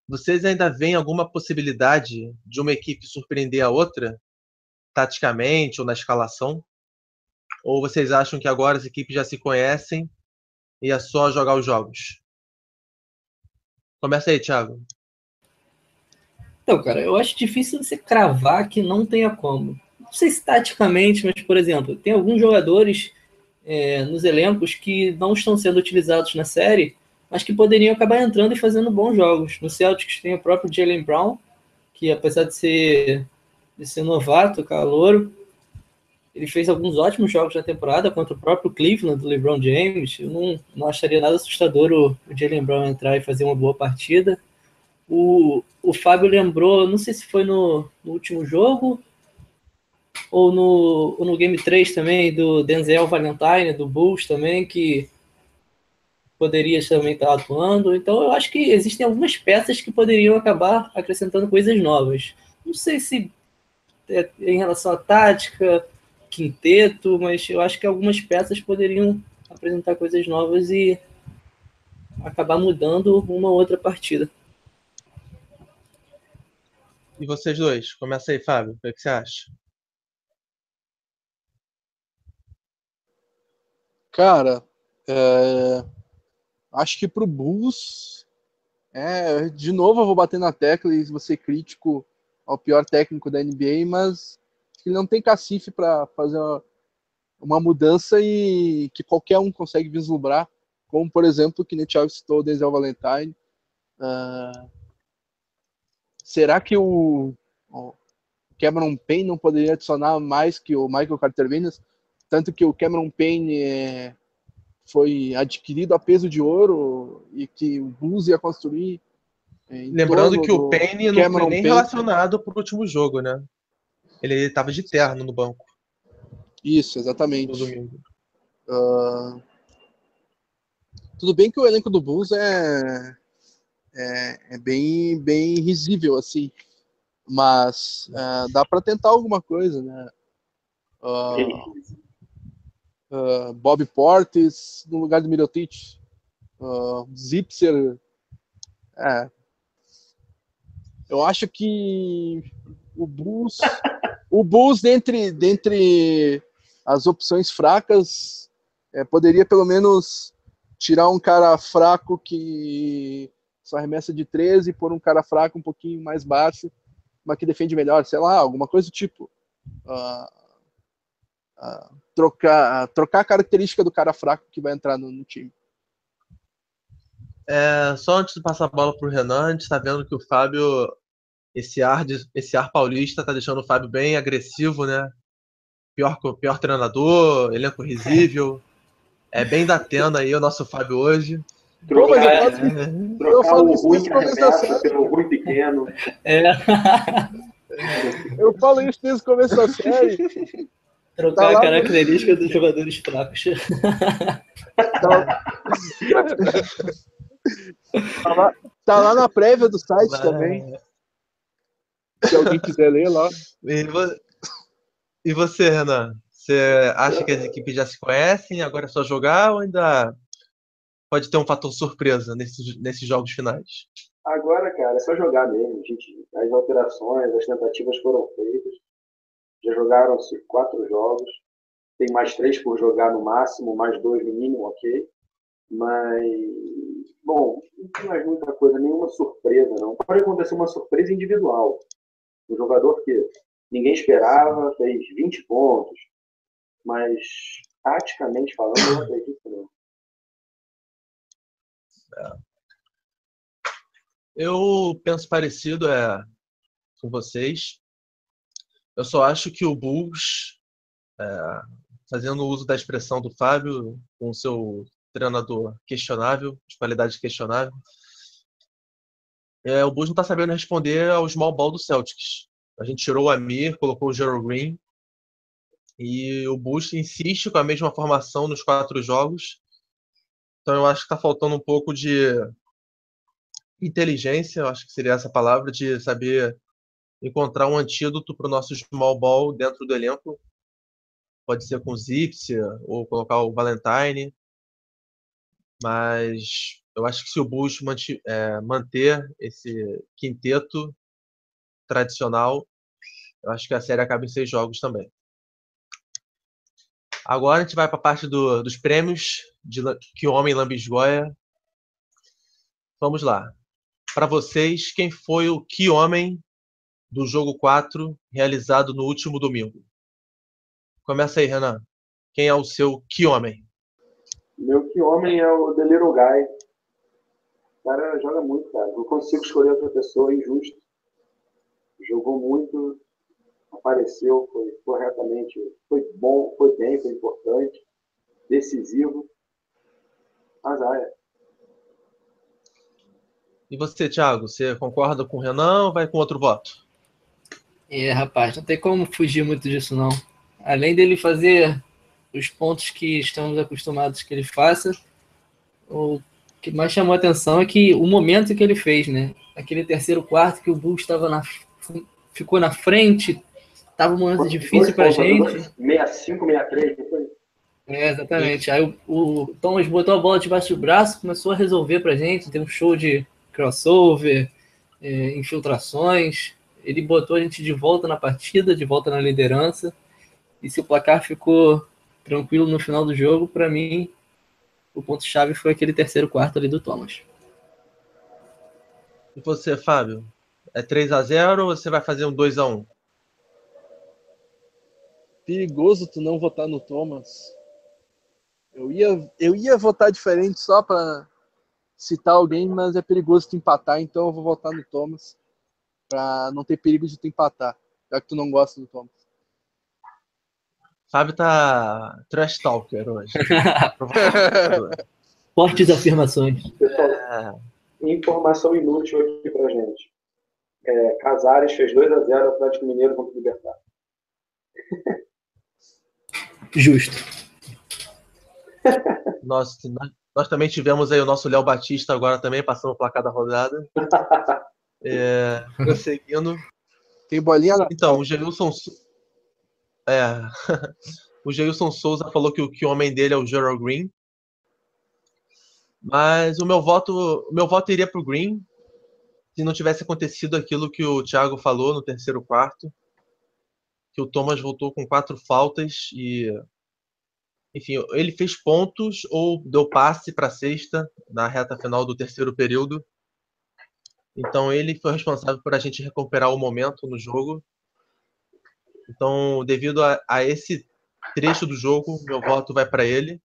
vocês ainda veem alguma possibilidade de uma equipe surpreender a outra, taticamente ou na escalação? Ou vocês acham que agora as equipes já se conhecem e é só jogar os jogos? Começa aí, Thiago. Então, cara, eu acho difícil você cravar que não tenha como. Não sei se taticamente, mas, por exemplo, tem alguns jogadores é, nos elencos que não estão sendo utilizados na série mas que poderiam acabar entrando e fazendo bons jogos. No Celtics tem o próprio Jalen Brown, que apesar de ser, de ser novato, calouro, ele fez alguns ótimos jogos na temporada contra o próprio Cleveland, do LeBron James. Eu não, não acharia nada assustador o, o Jalen Brown entrar e fazer uma boa partida. O, o Fábio lembrou, não sei se foi no, no último jogo ou no, ou no Game 3 também, do Denzel Valentine, do Bulls também, que poderia também estar atuando. Então, eu acho que existem algumas peças que poderiam acabar acrescentando coisas novas. Não sei se é em relação à tática, quinteto, mas eu acho que algumas peças poderiam apresentar coisas novas e acabar mudando uma outra partida. E vocês dois? Começa aí, Fábio. O que, é que você acha? Cara, é... Acho que pro Bulls, é, de novo eu vou bater na tecla e vou ser crítico ao pior técnico da NBA, mas ele não tem cacife para fazer uma, uma, mudança e que qualquer um consegue vislumbrar, como por exemplo, que o Thiago citou, o Denzel Valentine. Uh, será que o, o, Cameron Payne não poderia adicionar mais que o Michael Carter Williams? Tanto que o Cameron Payne é, foi adquirido a peso de ouro e que o Bulls ia construir. Lembrando que o Payne não foi nem Payne. relacionado para o último jogo, né? Ele estava de terno no banco. Isso, exatamente. Uh... Tudo bem que o elenco do Bulls é, é, é bem, bem risível, assim. Mas uh, dá para tentar alguma coisa, né? Uh, uh, Bob Portes no lugar do Mirotic, uh, Zipser. É. Eu acho que o Bulls, o Bulls dentre, dentre as opções fracas, é, poderia pelo menos tirar um cara fraco que só arremessa de 13 por um cara fraco um pouquinho mais baixo, mas que defende melhor, sei lá, alguma coisa do tipo. Uh, uh, trocar, trocar a característica do cara fraco que vai entrar no, no time. É, só antes de passar a bola para o Renan, a gente está vendo que o Fábio, esse ar, de, esse ar paulista está deixando o Fábio bem agressivo, né? Pior, pior treinador, elenco risível. É bem da tenda aí o nosso Fábio hoje. Trocar, eu, é, eu falo isso desde o começo da série. Pelo ruim pequeno. É. Eu falo isso desde o começo da série. Trocar tá a característica dos jogadores fracos. Tá, tá, lá, tá lá na prévia do site também. Se alguém quiser ler lá. E você, Renan? Você acha que as equipes já se conhecem, agora é só jogar ou ainda pode ter um fator surpresa nesses, nesses jogos finais? Agora, cara, é só jogar mesmo. Gente. As alterações, as tentativas foram feitas. Já jogaram-se quatro jogos, tem mais três por jogar no máximo, mais dois no mínimo, ok. Mas, bom, não tem mais muita coisa, nenhuma surpresa, não. Pode acontecer uma surpresa individual. Um jogador que ninguém esperava, fez 20 pontos, mas taticamente falando, não acredito não. É. Eu penso parecido é, com vocês. Eu só acho que o Bulls, é, fazendo uso da expressão do Fábio, com seu treinador questionável, de qualidade questionável, é, o Bulls não está sabendo responder ao small ball do Celtics. A gente tirou o Amir, colocou o Gerald Green. E o Bulls insiste com a mesma formação nos quatro jogos. Então eu acho que está faltando um pouco de inteligência, eu acho que seria essa palavra, de saber encontrar um antídoto para o nosso small ball dentro do elenco. Pode ser com o Zipsia ou colocar o Valentine. Mas eu acho que se o Bulls é, manter esse quinteto tradicional, eu acho que a série acaba em seis jogos também. Agora a gente vai para a parte do, dos prêmios de que o homem lambisgoia. Vamos lá. Para vocês, quem foi o que homem do jogo 4 realizado no último domingo? Começa aí, Renan. Quem é o seu que homem? Meu que homem é o Deliro Guy. O cara joga muito, cara. Não consigo escolher outra pessoa, é injusto. Jogou muito, apareceu, foi corretamente, foi bom, foi bem, foi importante, decisivo. Azar. É. E você, Thiago, você concorda com o Renan ou vai com outro voto? É, rapaz, não tem como fugir muito disso, não. Além dele fazer os pontos que estamos acostumados que ele faça, o que mais chamou a atenção é que o momento que ele fez, né? Aquele terceiro quarto que o Bulls estava na ficou na frente, Tava um momento difícil pra gente. 65, 63, não foi? É, exatamente. Aí o, o, Thomas botou a bola debaixo do braço, começou a resolver pra gente. Tem um show de crossover, é, infiltrações. Ele botou a gente de volta na partida, de volta na liderança. E se o placar ficou tranquilo no final do jogo, para mim, o ponto-chave foi aquele terceiro quarto ali do Thomas. E você, Fábio? É 3 a 0 ou você vai fazer um 2 a 1 perigoso tu não votar no Thomas. Eu ia, eu ia votar diferente só para citar alguém, mas é perigoso tu empatar, então eu vou votar no Thomas para não ter perigo de tu empatar, já que tu não gosta do Thomas. Fábio tá trash talker hoje. Fortes afirmações. é... Informação inútil aqui pra gente. É, Casares fez 2x0 ao Atlético Mineiro contra o Libertad. Justo. Nós, nós também tivemos aí o nosso Léo Batista agora também, passando o placar da rodada. É, prosseguindo. Tem bolinha lá. Então, o Geilson. É. o Geilson Souza falou que o, que o homem dele é o Gerald Green. Mas o meu voto, o meu voto iria para o Green se não tivesse acontecido aquilo que o Thiago falou no terceiro quarto que o Thomas voltou com quatro faltas e enfim, ele fez pontos ou deu passe para a sexta na reta final do terceiro período. Então ele foi responsável por a gente recuperar o momento no jogo. Então, devido a, a esse trecho do jogo, meu voto vai para ele,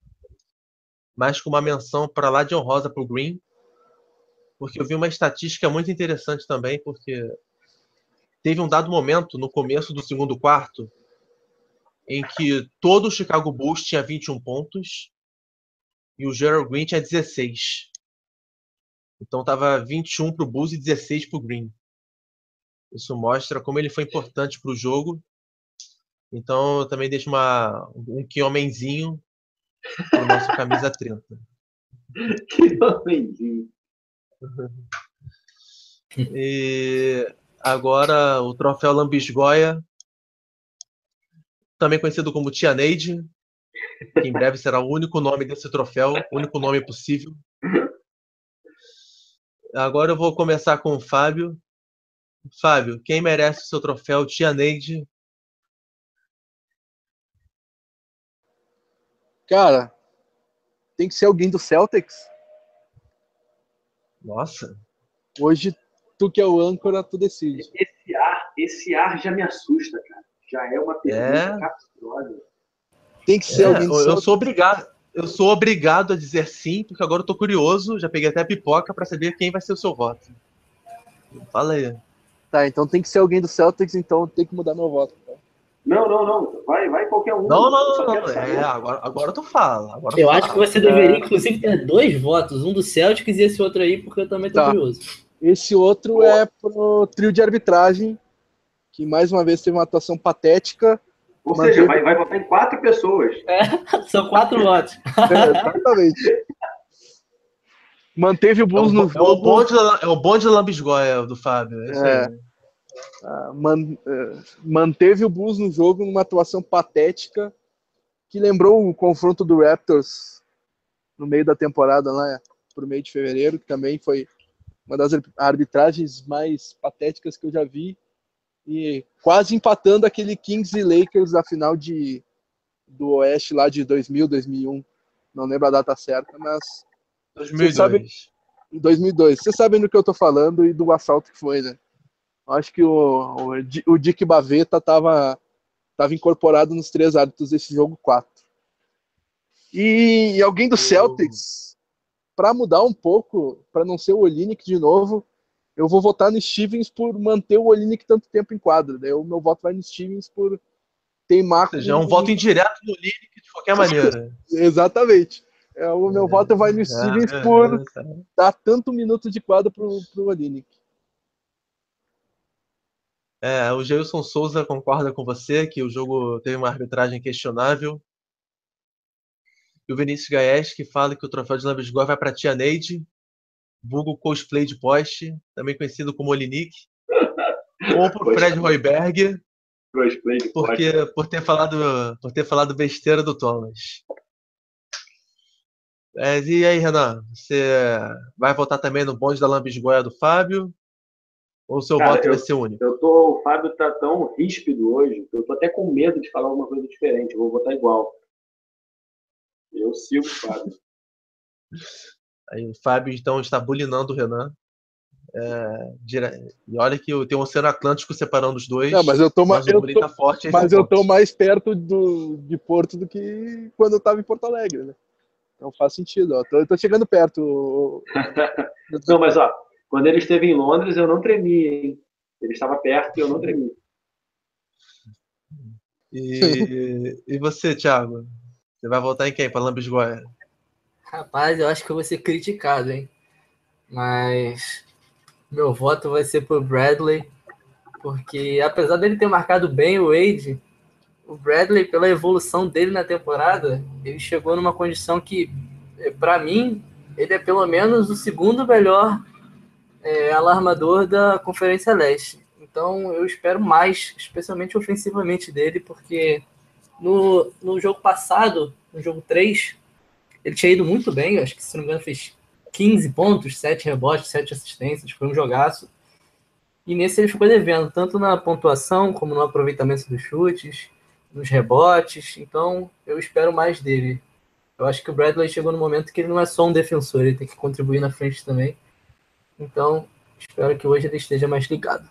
mas com uma menção para lá de honrosa para o Green, porque eu vi uma estatística muito interessante também, porque teve um dado momento no começo do segundo quarto em que todo o Chicago Bulls tinha 21 pontos e o Gerald Green tinha 16. Então tava 21 para o Bulls e 16 para o Green. Isso mostra como ele foi importante para o jogo. Então eu também deixo uma, um que homenzinho para o nosso camisa 30. que homenzinho. E Agora o troféu Lambisgoia, também conhecido como Tia Neide, que em breve será o único nome desse troféu, o único nome possível. Agora eu vou começar com o Fábio. Fábio, quem merece o seu troféu Tia Neide? Cara, tem que ser alguém do Celtics. Nossa. Hoje tu que é o âncora, tu decide. Esse ar, esse ar já me assusta, cara. Já é uma pergunta é... capciosa. Tem que ser é, alguém Eu sou obrigado. Eu sou obrigado a dizer sim, porque agora eu tô curioso, já peguei até a pipoca para saber quem vai ser o seu voto. Fala aí. Tá, então tem que ser alguém do Celtics, então tem que mudar meu voto. Tá? Não, não, não. Vai, vai qualquer um. Não, não, não. não. É, agora, agora tu fala. Agora eu tu acho fala. que você deveria, inclusive, ter dois votos, um do Celtics e esse outro aí, porque eu também tô tá. curioso. Esse outro é pro trio de arbitragem, que mais uma vez teve uma atuação patética. Ou seja, vai, vai votar em quatro pessoas. É, são quatro votos. É, exatamente. Manteve o Bulls é no jogo. É o bonde, é o bonde da lambisgoia do Fábio. É. Ah, man, é, manteve o Bulls no jogo numa atuação patética que lembrou o confronto do Raptors no meio da temporada lá por meio de fevereiro, que também foi uma das arbitragens mais patéticas que eu já vi e quase empatando aquele Kings e Lakers da final de do Oeste lá de 2000, 2001. Não lembro a data certa, mas 2002. Sabe, 2002. Vocês sabem do que eu tô falando e do assalto que foi, né? Acho que o, o, o Dick Baveta estava tava incorporado nos três árbitros desse jogo 4. E, e alguém do Celtics, para mudar um pouco, para não ser o Olinick de novo, eu vou votar no Stevens por manter o Olinick tanto tempo em quadra. Daí o meu voto vai no Stevens por teimar. Ou seja, é um voto indireto do Olinick de qualquer maneira. Exatamente. É, o meu é, voto vai no Stevens é, por é, dar tanto minuto de quadro pro, pro Olinick. É, o Gelson Souza concorda com você que o jogo teve uma arbitragem questionável. E o Vinícius Gaes que fala que o troféu de Lambisgoa vai para Tia Neide, vulgo cosplay de poste, também conhecido como Olinick. ou para Fred Royberg, porque, por, ter falado, por ter falado besteira do Thomas. É, e aí, Renan, você vai votar também no bonde da lambisgoia do Fábio? Ou o seu Cara, voto eu, vai ser único? Eu tô, o Fábio tá tão ríspido hoje que eu tô até com medo de falar alguma coisa diferente. Eu vou votar igual. Eu sigo o Fábio. Aí o Fábio, então, está bulinando o Renan. É, dire... E olha que tem um Oceano Atlântico separando os dois. Não, mas eu tô, mas eu tô, tá forte, mas eu tô mais perto do, de Porto do que quando eu estava em Porto Alegre, né? Não faz sentido, ó. Tô chegando perto. não, mas ó, quando ele esteve em Londres, eu não tremi, hein? Ele estava perto e eu não tremi. E, e você, Thiago? Você vai voltar em quem para Lambisgoia? Rapaz, eu acho que eu vou ser criticado, hein? Mas meu voto vai ser pro Bradley, porque apesar dele ter marcado bem o Wade, o Bradley, pela evolução dele na temporada, ele chegou numa condição que, é, para mim, ele é pelo menos o segundo melhor é, alarmador da Conferência Leste. Então eu espero mais, especialmente ofensivamente dele, porque no, no jogo passado, no jogo 3, ele tinha ido muito bem, acho que se não me engano fez 15 pontos, 7 rebotes, 7 assistências, foi um jogaço. E nesse ele ficou devendo, tanto na pontuação como no aproveitamento dos chutes nos rebotes. Então, eu espero mais dele. Eu acho que o Bradley chegou no momento que ele não é só um defensor, ele tem que contribuir na frente também. Então, espero que hoje ele esteja mais ligado.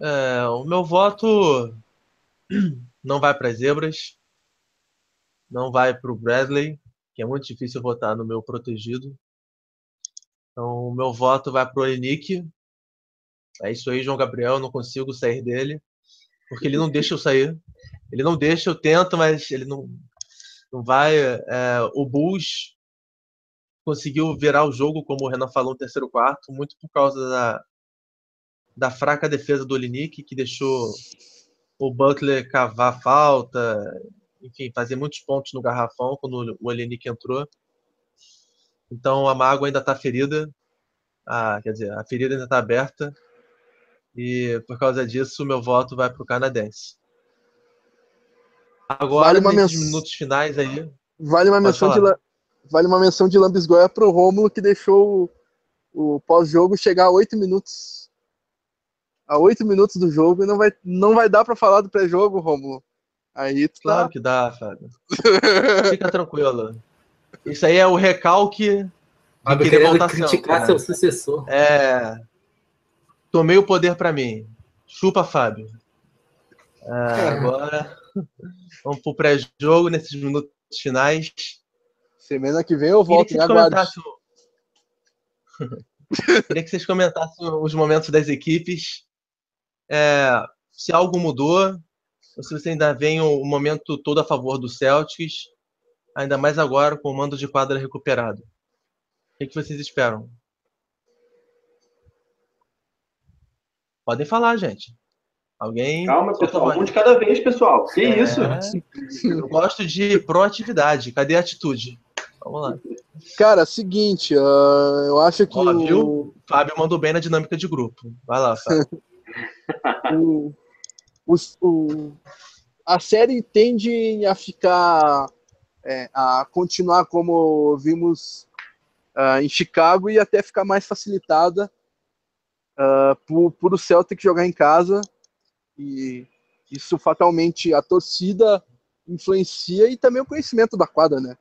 É, o meu voto não vai para as zebras, não vai para o Bradley, que é muito difícil votar no meu protegido. Então, o meu voto vai para o Olinick. É isso aí, João Gabriel, não consigo sair dele porque ele não deixa eu sair. Ele não deixa, eu tento, mas ele não, não vai. É, o Bulls conseguiu virar o jogo, como o Renan falou, no terceiro quarto, muito por causa da, da fraca defesa do Olinick, que deixou o Butler cavar falta, enfim, fazer muitos pontos no garrafão quando o Olinick entrou. Então a mágoa ainda está ferida. Quer dizer, a ferida ainda está aberta. E por causa disso, o meu voto vai para o canadense. Agora, vale nesses men... minutos finais aí. Vale uma menção de vale uma menção de Lambisgoia pro Rômulo que deixou o, o pós-jogo chegar a oito minutos. A oito minutos do jogo e não vai, não vai dar para falar do pré-jogo, Rômulo. Aí tá... Claro que dá, Fábio. Fica tranquilo. Isso aí é o recalque. Fábio querendo criticar seu sucessor. É. Tomei o poder para mim. Chupa, Fábio. Ah, é. agora vamos pro pré-jogo nesses minutos finais. Semana que vem eu volto Queria que, comentassem... Queria que vocês comentassem os momentos das equipes. É, se algo mudou, ou se você ainda vem o um momento todo a favor do Celtics, ainda mais agora com o mando de quadra recuperado. O que, é que vocês esperam? Podem falar, gente. Alguém. Calma, pessoal. Um de cada vez, pessoal. Que é... isso? Eu gosto de proatividade. Cadê a atitude? Vamos lá. Cara, é seguinte, uh, eu acho que. Ó, viu? O Fábio mandou bem na dinâmica de grupo. Vai lá, Fábio. o, o, a série tende a ficar. É, a continuar como vimos uh, em Chicago e até ficar mais facilitada uh, por, por o Celtic jogar em casa. E isso fatalmente a torcida influencia e também o conhecimento da quadra, né?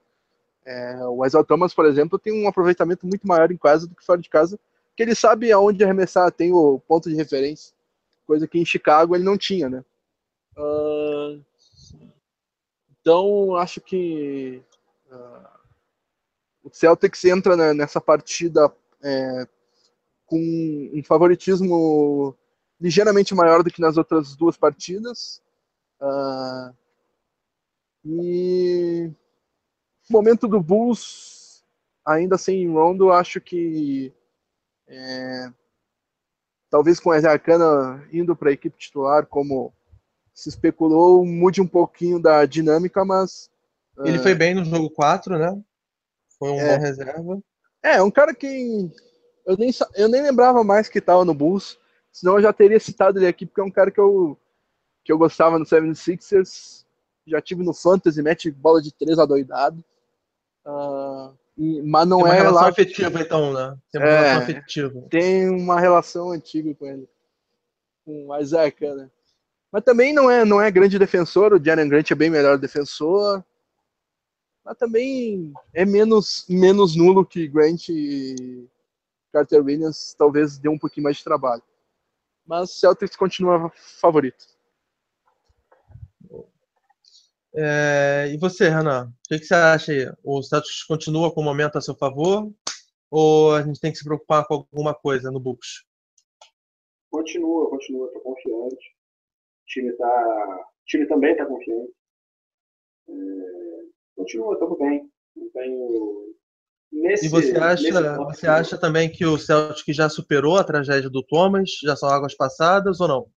É, o Isaiah Thomas, por exemplo, tem um aproveitamento muito maior em casa do que fora de casa, que ele sabe aonde arremessar, tem o ponto de referência, coisa que em Chicago ele não tinha, né? Uh, então, acho que uh, o Celtics entra nessa partida é, com um favoritismo ligeiramente maior do que nas outras duas partidas. Uh, e momento do Bulls, ainda sem Rondo, acho que é, talvez com a Arcana indo para a equipe titular, como se especulou, mude um pouquinho da dinâmica, mas. Ele uh, foi bem no jogo 4, né? Foi um é, bom reserva. É, um cara que eu nem, eu nem lembrava mais que estava no Bulls, senão eu já teria citado ele aqui, porque é um cara que eu, que eu gostava no 76ers, já tive no Fantasy, mete bola de três adoidado. Uh, e, mas não tem uma é relação lá... afetiva, então, né? Tem uma é, relação afetiva. Tem uma relação antiga com ele. Com o Isaac, né? Mas também não é, não é grande defensor, o Jalen Grant é bem melhor defensor. Mas também é menos, menos nulo que Grant e Carter Williams, talvez dê um pouquinho mais de trabalho. Mas Celtics continua favorito. É, e você, Renan? O que, que, você acha aí? O Celtics continua com o momento a seu favor? Ou a gente tem que se preocupar com alguma coisa no Bucks? Continua, continua, estou confiante. O time, tá, o time também está confiante. É, continua, estamos bem. Não tenho. Nesse, e você acha, você acha também que o Celtic já superou a tragédia do Thomas? Já são águas passadas ou não?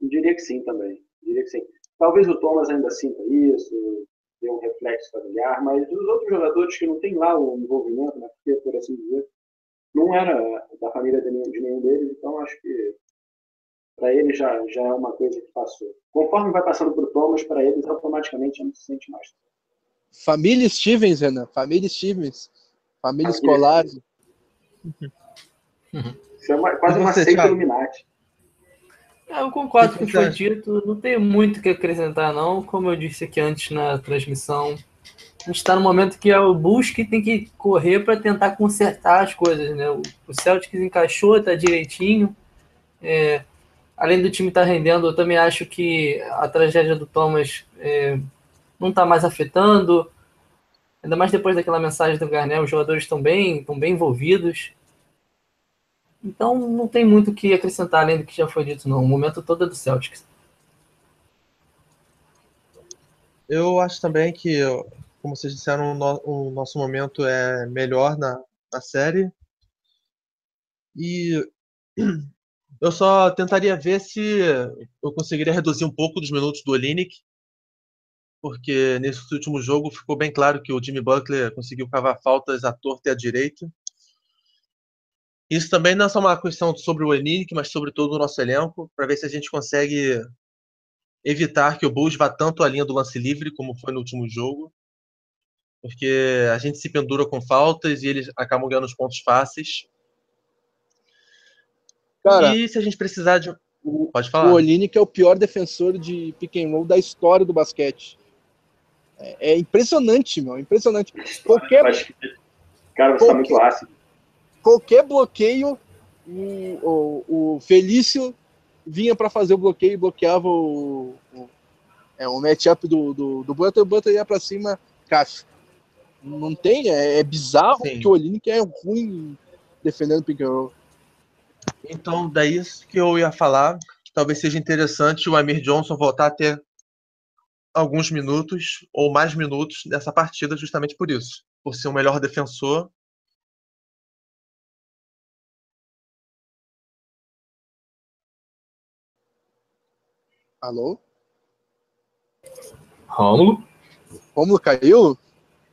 Eu diria que sim também. Eu diria que sim. Talvez o Thomas ainda sinta isso, dê um reflexo familiar, mas os outros jogadores que não têm lá o envolvimento, né, porque, por assim dizer, não era da família de nenhum, de nenhum deles, então acho que para eles já, já é uma coisa que passou. Conforme vai passando para o Thomas, para eles automaticamente já não se sente mais. Família Stevens, Renan. Família Stevens. Família, escolar. Isso é uma, quase uma seita Illuminati. É, eu concordo com o que foi dito. Não tem muito o que acrescentar, não. Como eu disse aqui antes na transmissão, a gente está no momento que é o Bulls que tem que correr para tentar consertar as coisas. Né? O Celtics encaixou, está direitinho. É, além do time estar tá rendendo, eu também acho que a tragédia do Thomas é, não está mais afetando. Ainda mais depois daquela mensagem do Garnett, os jogadores estão bem, estão bem envolvidos. Então não tem muito o que acrescentar além do que já foi dito, não. O momento todo é do Celtics. Eu acho também que, como vocês disseram, o nosso momento é melhor na, na série. E eu só tentaria ver se eu conseguiria reduzir um pouco dos minutos do Olinick, porque nesse último jogo ficou bem claro que o Jimmy Butler conseguiu cavar faltas à torta e à direita isso também não é só uma questão sobre o Enínic, mas sobre todo o nosso elenco, para ver se a gente consegue evitar que o Bulls vá tanto à linha do lance livre como foi no último jogo. Porque a gente se pendura com faltas e eles acabam ganhando os pontos fáceis. Cara, e se a gente precisar de. Pode falar. O Olinick é o pior defensor de pick and roll da história do basquete. É, é impressionante, meu. Impressionante. Qualquer. Cara, você qualquer... tá muito ácido qualquer bloqueio, o, o, o Felício vinha para fazer o bloqueio e bloqueava o, o, é, o matchup do, do, do Butler, o Butler ia para cima, caixa. Não tem, é, é bizarro Sim. que o Olinick é ruim defendendo pick and roll. Então, daí que eu ia falar, talvez seja interessante o Amir Johnson voltar a ter alguns minutos ou mais minutos nessa partida, justamente por isso. Por ser o melhor defensor Alô? Rômulo? Rômulo caiu?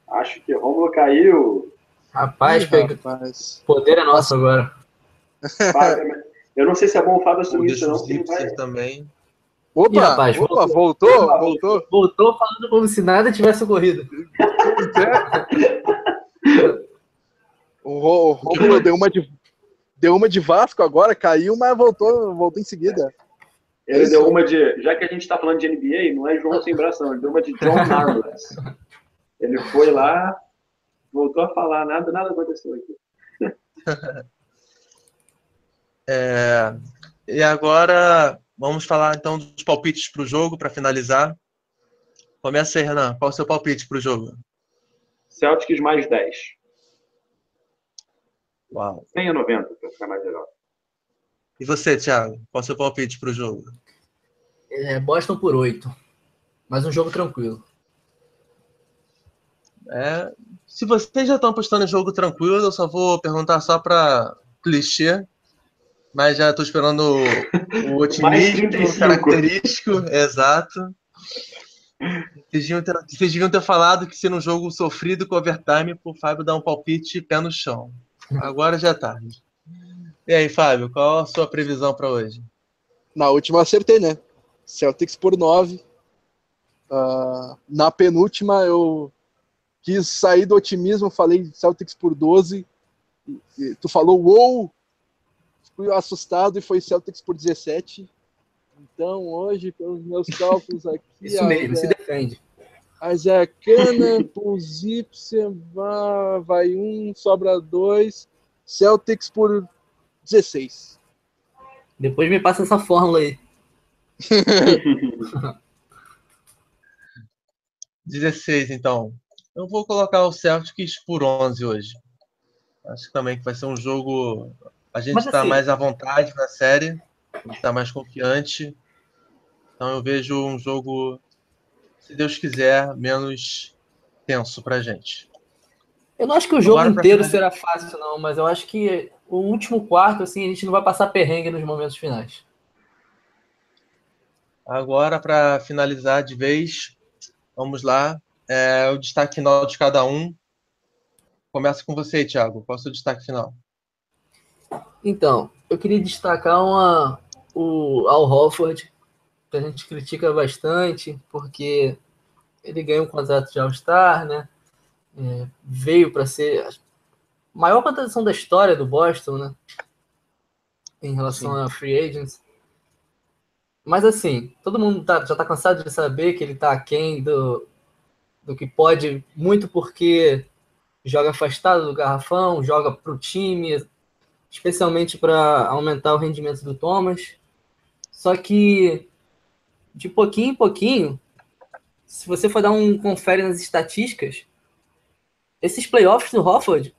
Acho que Rômulo caiu. Rapaz, Ih, pega... rapaz. poder é nosso agora. Fábio- Eu não sei se é bom o Fábio assumir isso, não. vai- também. Opa, Ih, rapaz, opa, voltou, voltou. Voltou falando como se nada tivesse ocorrido. O Rô- o Rômulo deu uma de deu uma de Vasco agora, caiu, mas voltou, voltou em seguida. Ele deu uma de. Já que a gente tá falando de NBA, não é João sem braço, não. Ele deu uma de John Harmless. Ele foi lá, voltou a falar, nada, nada aconteceu aqui. É, e agora vamos falar então dos palpites para o jogo para finalizar. Começa aí, Renan. Qual o seu palpite para o jogo? Celtics mais 10. Uau. 100 a 90, pra ficar mais legal. E você, Thiago? Qual o seu palpite para o jogo? É, Boston por 8. Mas um jogo tranquilo. É, se vocês já estão apostando em jogo tranquilo, eu só vou perguntar só para clichê, mas já estou esperando o, o otimismo 35. característico, exato. Vocês deviam, ter, vocês deviam ter falado que se num jogo sofrido com overtime, pro Fábio dar um palpite pé no chão. Agora já é tarde. E aí, Fábio, qual a sua previsão para hoje? Na última eu acertei, né? Celtics por 9. Ah, na penúltima eu quis sair do otimismo, falei Celtics por 12. E- e tu falou uou! Fui assustado e foi Celtics por 17. Então hoje, pelos meus cálculos aqui, Isso mesmo, se defende. a Ipsen, vai, vai um, sobra dois. Celtics por 16. Depois me passa essa fórmula aí. 16, então. Eu vou colocar o Celtics por 11 hoje. Acho também que vai ser um jogo. A gente está assim- mais à vontade na série, a gente está mais confiante. Então eu vejo um jogo, se Deus quiser, menos tenso pra gente. Eu não acho que o jogo pra inteiro será fácil, não, mas eu acho que o último quarto, assim, a gente não vai passar perrengue nos momentos finais. Agora, para finalizar de vez, vamos lá. É, o destaque final de cada um. Começa com você, Thiago. Qual é o seu destaque final? Então, eu queria destacar uma, o Al Horford, que a gente critica bastante, porque ele ganhou um contrato de All-Star, né? É, veio para ser maior contratação da história do Boston, né? Em relação a free agents. Mas assim, todo mundo tá- já está cansado de saber que ele está aquém do, do que pode, muito porque joga afastado do garrafão, joga para o time, especialmente para aumentar o rendimento do Thomas. Só que de pouquinho em pouquinho, se você for dar um confere nas estatísticas, esses playoffs do Hofford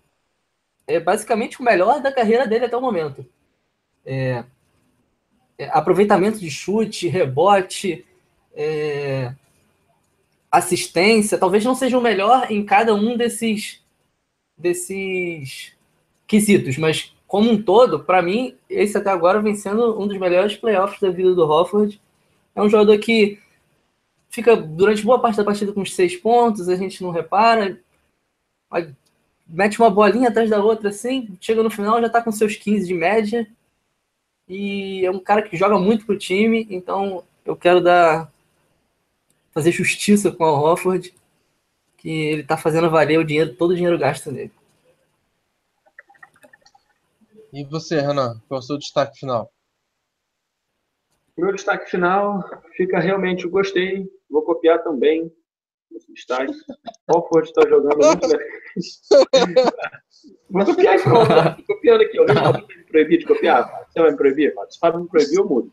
é basicamente o melhor da carreira dele até o momento. É, é, aproveitamento de chute, rebote, é, assistência, talvez não seja o melhor em cada um desses desses quesitos, mas como um todo, para mim, esse até agora vem sendo um dos melhores playoffs da vida do Hofford. É um jogador que fica durante boa parte da partida com os seis pontos, a gente não repara, mete uma bolinha atrás da outra assim, chega no final já tá com seus 15 de média. E é um cara que joga muito pro time, então eu quero dar fazer justiça com o Hofford, que ele tá fazendo valer o dinheiro, todo o dinheiro gasto nele. E você, Renan? Qual é o seu destaque final? Meu destaque final fica realmente, eu gostei, vou copiar também esse destaque. Alford está jogando muito bem. Vou copiar. Tô copiando aqui. Alguém me proibir de copiar? Você vai me proibir? Se o Fábio me proibir, eu mudo.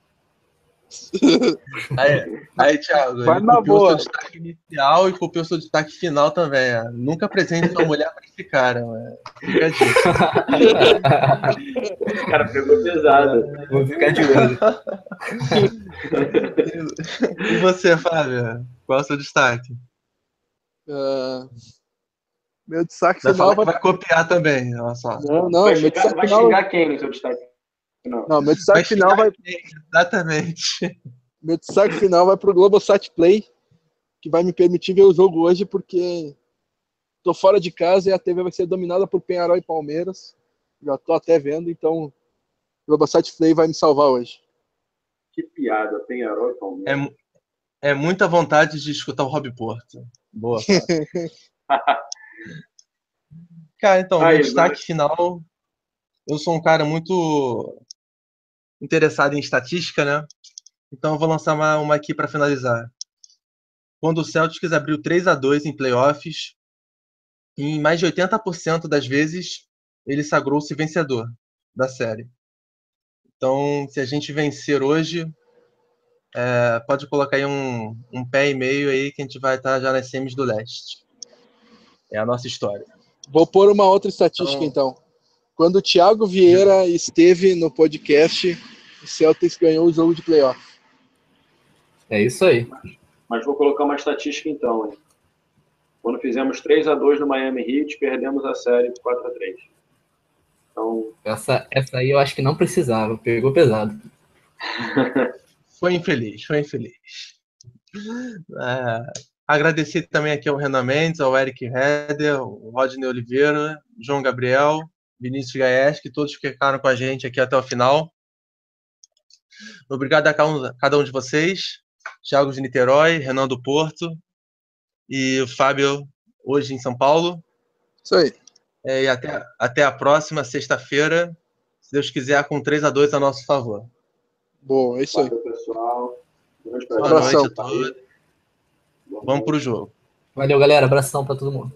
Aí, aí Thiago, Vai na copiou boa. seu destaque inicial e copiou seu destaque final também. é. Nunca apresente sua mulher para esse cara. Fica a dica. O cara pegou pesado. Vou ficar de olho. E você, Fábio? Qual é o seu destaque? Ah, meu destaque Vai final vai. vai copiar também, olha só. Não, não, vai, xingar, vai final. xingar quem no seu destaque final? Não, meu destaque final vai. Exatamente. Meu destaque final vai pro Globosat Play, que vai me permitir ver o jogo hoje, porque tô fora de casa e a TV vai ser dominada por Penharol e Palmeiras. Já tô até vendo, então o Globosat Play vai me salvar hoje. Que piada, Penharol e Palmeiras. É, é muita vontade de escutar o Rob Porto. Boa. Cara, cara então, Aí, meu destaque mas... final. Eu sou um cara muito interessado em estatística, né? Então eu vou lançar uma, uma aqui para finalizar. Quando o Celtics abriu 3 a 2 em playoffs, em mais de 80% das vezes ele sagrou-se vencedor da série. Então, se a gente vencer hoje, é, pode colocar aí um, um pé e meio aí que a gente vai estar já nas semis do leste. É a nossa história. Vou pôr uma outra estatística então. então. Quando o Thiago Vieira esteve no podcast, o Celtics ganhou o jogo de playoff. É isso aí. Mas vou colocar uma estatística então. Hein? Quando fizemos 3 a 2 no Miami Heat, perdemos a série 4 a 3 Então... Essa, essa aí eu acho que não precisava, pegou pesado. foi infeliz, foi infeliz. É, agradecer também aqui ao Renan Mendes, ao Eric Heder, ao Rodney Oliveira, João Gabriel, Vinícius Gaes, que todos ficaram com a gente aqui até o final. Obrigado a cada um de vocês. Thiago de Niterói, Renan do Porto e o Fábio hoje em São Paulo. Isso aí. É, e até, até a próxima sexta-feira, se Deus quiser, com 3 a 2 a nosso favor. Bom, é isso aí. Boa noite a todos. Vamos para o jogo. Valeu, galera. Abração para todo mundo.